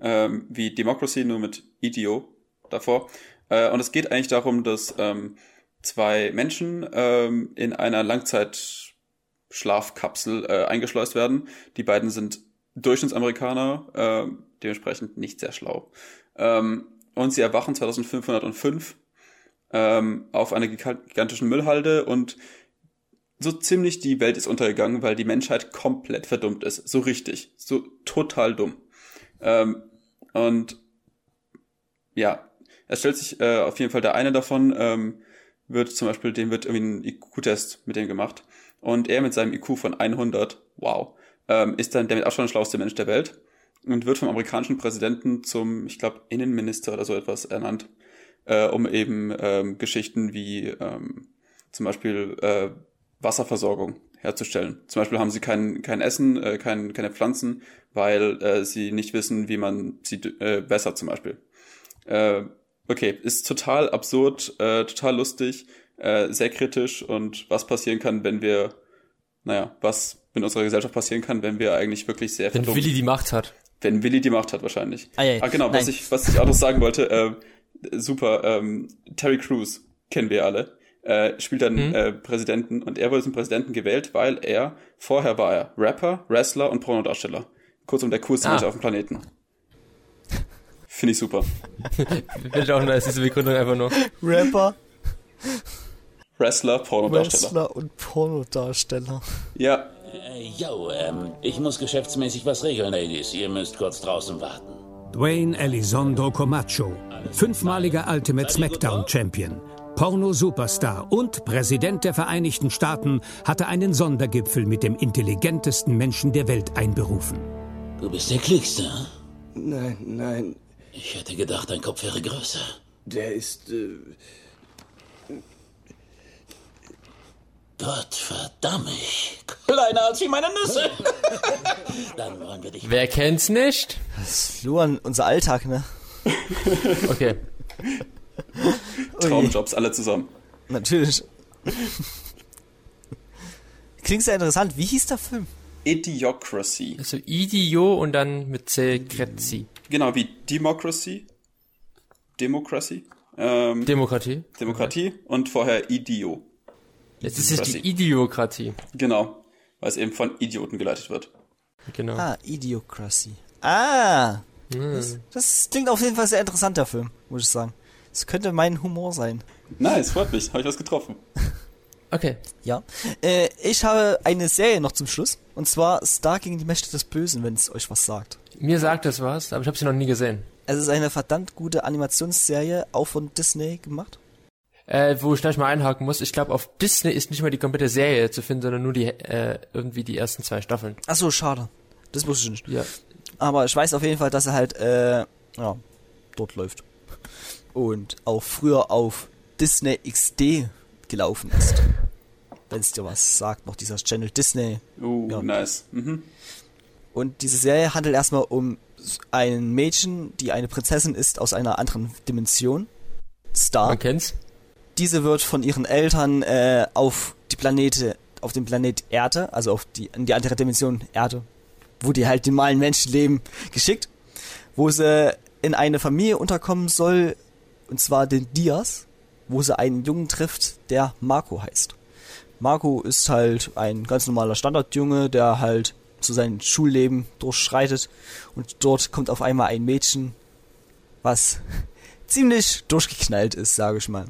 Ähm, wie Democracy, nur mit Idio davor. Äh, und es geht eigentlich darum, dass ähm, zwei Menschen ähm, in einer Langzeitschlafkapsel äh, eingeschleust werden. Die beiden sind Durchschnittsamerikaner, äh, dementsprechend nicht sehr schlau. Ähm, und sie erwachen 2505 ähm, auf einer giga- gigantischen Müllhalde und so ziemlich die Welt ist untergegangen, weil die Menschheit komplett verdummt ist. So richtig. So total dumm. Ähm, und ja, es stellt sich äh, auf jeden Fall der eine davon, ähm, wird zum Beispiel, dem wird irgendwie ein IQ-Test mit dem gemacht. Und er mit seinem IQ von 100, wow, ähm, ist dann der mit Abstand schlauste Mensch der Welt und wird vom amerikanischen Präsidenten zum, ich glaube, Innenminister oder so etwas ernannt, äh, um eben ähm, Geschichten wie ähm, zum Beispiel äh, Wasserversorgung herzustellen. Zum Beispiel haben sie kein, kein Essen, äh, kein, keine Pflanzen, weil äh, sie nicht wissen, wie man sie äh, bessert zum Beispiel. Äh, okay, ist total absurd, äh, total lustig, äh, sehr kritisch und was passieren kann, wenn wir, naja, was in unserer Gesellschaft passieren kann, wenn wir eigentlich wirklich sehr Wenn Willi die Macht hat. wenn Willi die Macht hat wahrscheinlich. Ah, ja, ah genau, was ich, was ich auch noch sagen wollte, äh, super, ähm, Terry Crews kennen wir alle, äh, spielt dann Mhm. äh, Präsidenten und er wurde zum Präsidenten gewählt, weil er, vorher war er Rapper, Wrestler und Pornodarsteller. Kurzum, der coolste Ah. Mensch auf dem Planeten. Finde ich super. Bin ich auch ist diese Begründung einfach nur. Rapper, Wrestler, Pornodarsteller. Wrestler und Pornodarsteller. Ja, Äh, yo, ähm, ich muss geschäftsmäßig was regeln, Ladies. Ihr müsst kurz draußen warten. Dwayne Elizondo Comacho, fünfmaliger Ultimate Smackdown Champion, Porno-Superstar und Präsident der Vereinigten Staaten, hatte einen Sondergipfel mit dem intelligentesten Menschen der Welt einberufen. Du bist der Klügste, hm? Nein, nein, Ich hätte gedacht, dein Kopf wäre größer. der ist. Äh, Gott verdammt mich. Kleiner als wie meine Nüsse. Dann wollen wir dich... Wer kennt's nicht? Luan, unser Alltag, ne? Okay. Traumjobs alle zusammen. Natürlich. Klingt sehr interessant. Wie hieß der Film? Idiocracy. Also Idio und dann mit C Krezi. Genau, wie Democracy. Democracy. Ähm, Demokratie. Demokratie und vorher Idio. Jetzt ist es die Idiokratie. Genau, weil es eben von Idioten geleitet wird. Genau. Ah, Idiocracy. Ah! Hm. Das, das klingt auf jeden Fall sehr interessant, der Film, muss ich sagen. Das könnte mein Humor sein. Nice, freut mich. Habe ich was getroffen. Okay. Ja. Äh, ich habe eine Serie noch zum Schluss. Und zwar Star gegen die Mächte des Bösen, wenn es euch was sagt. Mir sagt es was, aber ich habe sie noch nie gesehen. Es ist eine verdammt gute Animationsserie, auch von Disney gemacht. Äh, wo ich gleich mal einhaken muss, ich glaube, auf Disney ist nicht mal die komplette Serie zu finden, sondern nur die, äh, irgendwie die ersten zwei Staffeln. Ach so, schade. Das wusste ich nicht. Ja. Aber ich weiß auf jeden Fall, dass er halt, äh, ja, dort läuft. Und auch früher auf Disney XD gelaufen ist. Wenn es dir was sagt, noch dieser Channel Disney. Uh, Ja. nice. Mhm. Und diese Serie handelt erstmal um ein Mädchen, die eine Prinzessin ist aus einer anderen Dimension. Star. Man kennt's. Diese wird von ihren Eltern äh, auf die Planete, auf den Planet Erde, also auf die, in die andere Dimension Erde, wo die halt die normalen Menschen leben, geschickt, wo sie in eine Familie unterkommen soll, und zwar den Diaz, wo sie einen Jungen trifft, der Marco heißt. Marco ist halt ein ganz normaler Standardjunge, der halt zu seinem Schulleben durchschreitet und dort kommt auf einmal ein Mädchen, was ziemlich durchgeknallt ist, sage ich mal.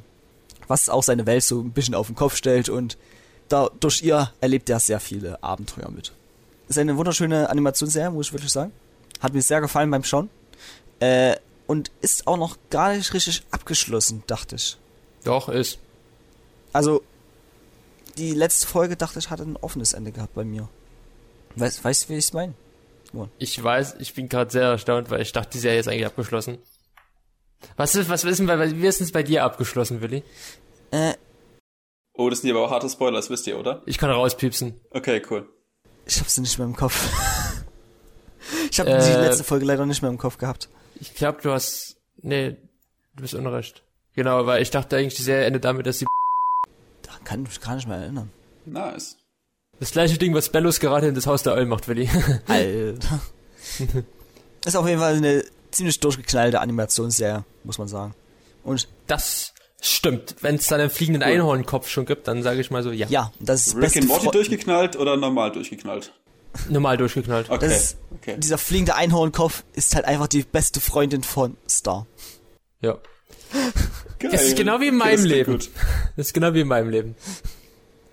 Was auch seine Welt so ein bisschen auf den Kopf stellt und da, durch ihr erlebt er sehr viele Abenteuer mit. Ist eine wunderschöne Animationsserie, muss ich wirklich sagen. Hat mir sehr gefallen beim Schauen. Äh, und ist auch noch gar nicht richtig abgeschlossen, dachte ich. Doch, ist. Also, die letzte Folge, dachte ich, hatte ein offenes Ende gehabt bei mir. Weißt, weißt du, wie ich es meine? Ich weiß, ich bin gerade sehr erstaunt, weil ich dachte, die Serie ist eigentlich abgeschlossen. Was ist, was wissen bei, wie ist es bei dir abgeschlossen, Willi? Äh, Oh, das sind aber auch harte Spoiler, das wisst ihr, oder? Ich kann rauspiepsen. Okay, cool. ich hab sie nicht mehr im Kopf. ich habe Äh, die letzte Folge leider nicht mehr im Kopf gehabt. Ich glaube, du hast, nee, du bist unrecht. Genau, weil ich dachte eigentlich, die Serie endet damit, dass sie Daran kann ich mich gar nicht mehr erinnern. Nice. das gleiche Ding, was Bellos gerade in das Haus der Eulen macht, Willi. Alter. ist auf jeden Fall eine ziemlich durchgeknallte Animationsserie, muss man sagen. Und Das stimmt. Wenn es dann einen fliegenden Einhornkopf schon gibt, dann sage ich mal so, ja. ja, das ist Rick and Morty Fro- durchgeknallt oder normal durchgeknallt? Normal durchgeknallt. Okay, Das ist, okay. Dieser fliegende Einhornkopf ist halt einfach die beste Freundin von Star. Ja. Geil. Das ist genau wie in Okay, meinem das klingt Leben. Gut. Das ist genau wie in meinem Leben.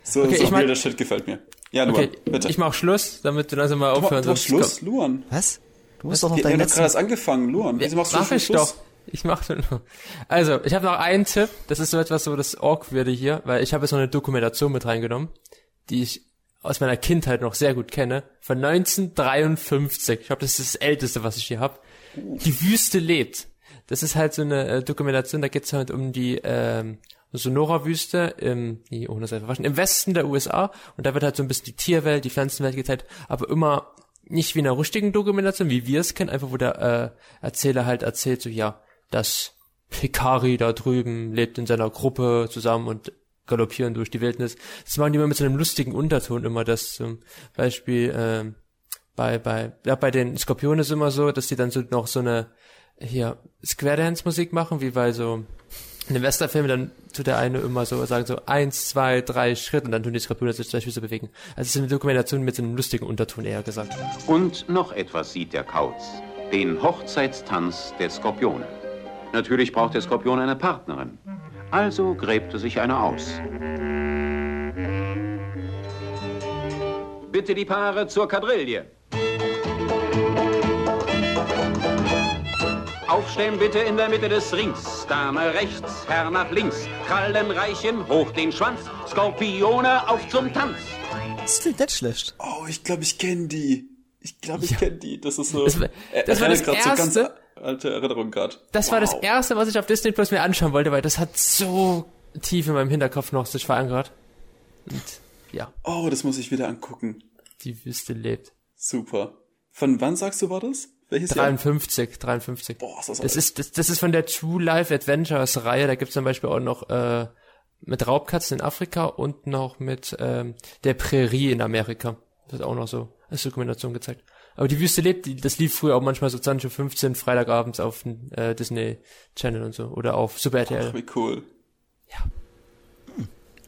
So, Okay, so ich mein- weirder Shit gefällt mir. Ja, Luan, Okay, bitte. ich mach Schluss, damit du langsam mal aufhören du hast sonst Schluss, Luan. Was? Du musst Wir doch noch doch letzten... gerade erst angefangen, Luan. Wieso machst du Mach ich Schluss? doch. Ich mach schon noch. Also, ich habe noch einen Tipp. Das ist so etwas so das Awkward hier, weil ich habe jetzt noch eine Dokumentation mit reingenommen, die ich aus meiner Kindheit noch sehr gut kenne, von 1953. Ich glaube, das ist das älteste, was ich hier habe. Die Wüste lebt. Das ist halt so eine äh, Dokumentation, da geht's halt um die ähm, Sonora-Wüste im, nee, ohne Seife waschen, im Westen der USA und da wird halt so ein bisschen die Tierwelt, die Pflanzenwelt gezeigt, aber immer nicht wie in einer richtigen Dokumentation, wie wir es kennen, einfach wo der äh, Erzähler halt erzählt, so ja, dass Hikari da drüben lebt in seiner Gruppe zusammen und galoppieren durch die Wildnis. Das machen die immer mit so einem lustigen Unterton immer, das zum Beispiel ähm, bei bei ja bei den Skorpionen ist immer so, dass die dann so noch so eine hier Square Dance Musik machen, wie bei so in den Westernfilmen, dann tut der eine immer so sagen so eins, zwei, drei Schritt und dann tun die Skorpione sich zwei Füße bewegen. Also es ist eine Dokumentation mit so einem lustigen Unterton eher gesagt. Und noch etwas sieht der Kauz. Den Hochzeitstanz der Skorpione. Natürlich braucht der Skorpion eine Partnerin. Also gräbt er sich eine aus. Bitte die Paare zur Quadrille. Aufstellen bitte in der Mitte des Rings. Dame rechts, Herr nach links. Krallenreichen, hoch den Schwanz. Skorpione auf zum Tanz. Das klingt nicht schlecht. Oh, ich glaube, ich kenne die. Ich glaube, ich kenne die. Das ist so. Das war- Er- das war das grad so ganz erste- alte Erinnerung gerade. Das war das erste, was ich auf Disney Plus mir anschauen wollte, weil das hat so tief in meinem Hinterkopf noch sich verankert. Und ja, Oh, das muss ich wieder angucken. die Wüste lebt. Super. Von wann sagst du war das? Welches Jahr? 53, 53. Boah, ist das, Das alt. ist, das, das ist von der True Life Adventures Reihe. Da gibt's zum Beispiel auch noch äh, mit Raubkatzen in Afrika und noch mit ähm, der Prärie in Amerika. Das ist auch noch so als Dokumentation gezeigt. Aber die Wüste lebt, die, das lief früher auch manchmal so 20.15 Uhr Freitagabends auf dem äh, Disney Channel und so. Oder auf Super RTL. Ach, wie cool.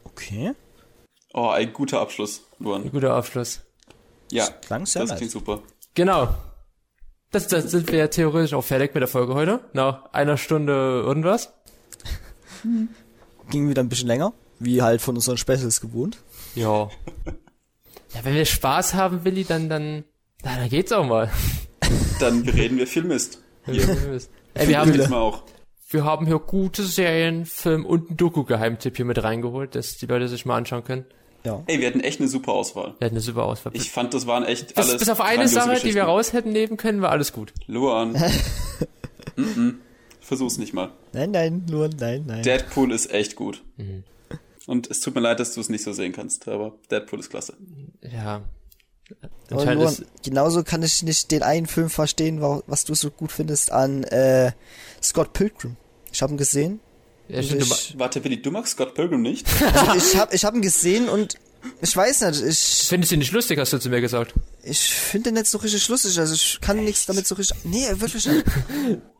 Okay. Oh, ein guter Abschluss, Luan. Ein guter Abschluss. Ja, Klang sehr das nice. klingt super. Genau. Das, das sind wir ja theoretisch auch fertig mit der Folge heute. Nach einer Stunde irgendwas. Ging wieder ein bisschen länger, wie halt von unseren Specials gewohnt. Ja. Ja, wenn wir Spaß haben, Willi, dann, dann, na, dann geht's auch mal. Dann reden wir viel Mist. Hier. Ey, wir haben, Diesmal auch. wir haben hier gute Serien, Film und einen Doku-Geheimtipp hier mit reingeholt, dass die Leute sich mal anschauen können. Ja. Ey, wir hatten echt eine super Auswahl. Wir hatten eine super Auswahl. Ich fand, das waren echt bis, alles bis auf eine Sache, die wir raus hätten nehmen können, war alles gut. Luan. mm -mm. Versuch's nicht mal. Nein, nein, nur nein, nein. Deadpool ist echt gut. Mhm. Und es tut mir leid, dass du es nicht so sehen kannst, aber Deadpool ist klasse. Ja. Ist, genauso kann ich nicht den einen Film verstehen, wa- was du so gut findest an äh, Scott Pilgrim. Ich habe ihn gesehen. Ja, stimmt, du, ich Warte, Willi, du magst Scott Pilgrim nicht? also ich habe ich hab ihn gesehen und ich weiß nicht, ich, findest du ihn nicht lustig, hast du zu mir gesagt. ich finde den nicht so richtig lustig. Also ich kann nichts damit so richtig. Nee, wirklich nicht.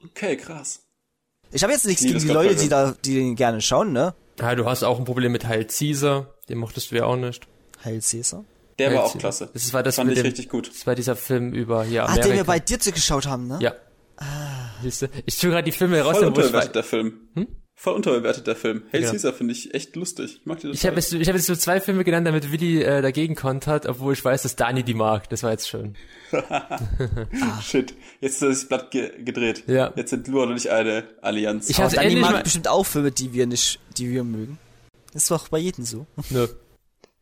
Okay, krass. Ich habe jetzt nichts gegen die Scott Leute, die Pilgrim. da, die den gerne schauen, ne? Ja, du hast auch ein Problem mit Heil Caesar, den mochtest du ja auch nicht. Heil Caesar. Der Heil war auch Caesar. klasse. Das war das Fand mit ich dem, richtig gut. Das war dieser Film über hier Ah, Amerika. den wir bei dir zu geschaut haben, ne? Ja. Siehst du? Ich tue gerade die Filme raus, Voll unterbewertet der Film. Voll unterbewertet der Film. Hail Ja. Caesar finde ich echt lustig. Ich mag die Ich habe jetzt, ich hab jetzt so zwei Filme genannt, damit Willi äh, dagegen kontert, obwohl ich weiß, dass Dani die mag. Das war jetzt schön. Shit. Jetzt ist das Blatt ge gedreht. Ja. Jetzt sind Luan und ich eine Allianz. Ich hab's Dani mag mal, bestimmt auch Filme, die wir nicht, die wir mögen. Das ist doch bei jedem so. Nö.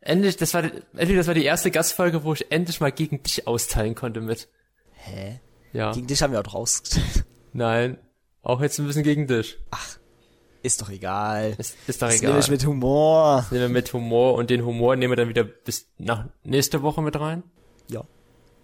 Endlich, das war, endlich, das war die erste Gastfolge, wo ich endlich mal gegen dich austeilen konnte mit. Hä? Ja. Gegen dich haben wir auch rausgestellt. Nein. Auch jetzt ein bisschen gegen dich. Ist doch egal. Ist, ist doch Das egal. nehme ich mit Humor. nehmen wir mit Humor und den Humor nehmen wir dann wieder bis nach nächste Woche mit rein. Ja.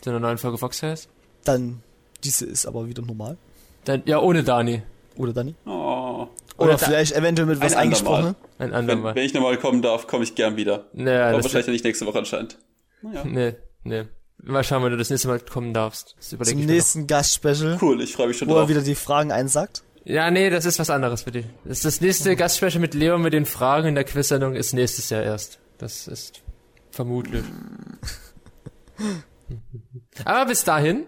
Zu einer neuen Folge Foxhaus. Dann, diese ist aber wieder normal. Dann, ja, ohne Dani. Oder Dani? Oh. Oder, da- vielleicht eventuell mit was Ein andermal. eingesprochen. Ein Wenn, andermal. wenn ich nochmal kommen darf, komme ich gern wieder. Naja, Aber das, wahrscheinlich nicht nächste Woche anscheinend. Naja. nee, nee. Mal schauen, wenn du das nächste Mal kommen darfst. Das überlege Zum ich mir nächsten Gastspecial, Cool, ich freue mich schon wo er drauf. wieder die Fragen einsagt. Ja, nee, das ist was anderes für dich. Das, ist das nächste Gastsprecher mit Leo mit den Fragen in der Quiz-Sendung ist nächstes Jahr erst. Das ist vermutlich. Aber bis dahin,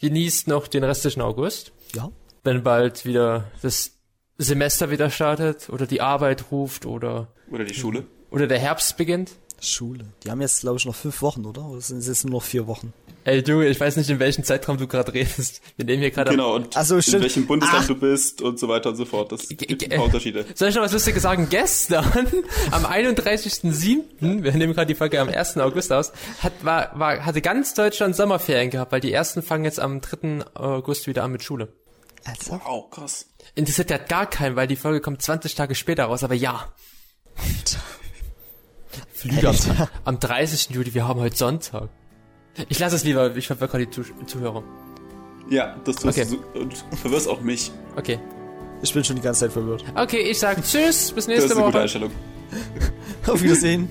genießt noch den restlichen August. Ja. Wenn bald wieder das Semester wieder startet oder die Arbeit ruft oder, Oder die Schule. oder der Herbst beginnt. Schule. Die haben jetzt, glaube ich, noch fünf Wochen, oder? Oder sind es jetzt nur noch vier Wochen? Ey, du, ich weiß nicht, in welchem Zeitraum du gerade redest. Wir nehmen hier gerade Genau, und Also, in welchem Bundesland Ach. du bist und so weiter und so fort. Das gibt ein paar Unterschiede. Soll ich noch was Lustiges sagen? Gestern, am 31.07., wir nehmen gerade die Folge am 1. August aus, hat, war, war, hatte ganz Deutschland Sommerferien gehabt, weil die ersten fangen jetzt am 3. August wieder an mit Schule. Also, Wow, krass. Interessiert ja gar keinen, weil die Folge kommt 20 Tage später raus, aber ja. Flüge am, am 30. Juli, wir haben heute Sonntag. Ich lasse es lieber, ich verwirre gerade die Zuh Zuhörer. Ja, das tust Okay. du du verwirrst auch mich. Okay. ich bin schon die ganze Zeit verwirrt. Okay, ich sage Tschüss, bis Das ist nächste eine gute Woche. Einstellung. Auf Wiedersehen.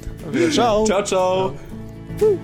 Ciao. Ciao, ciao. Ciao.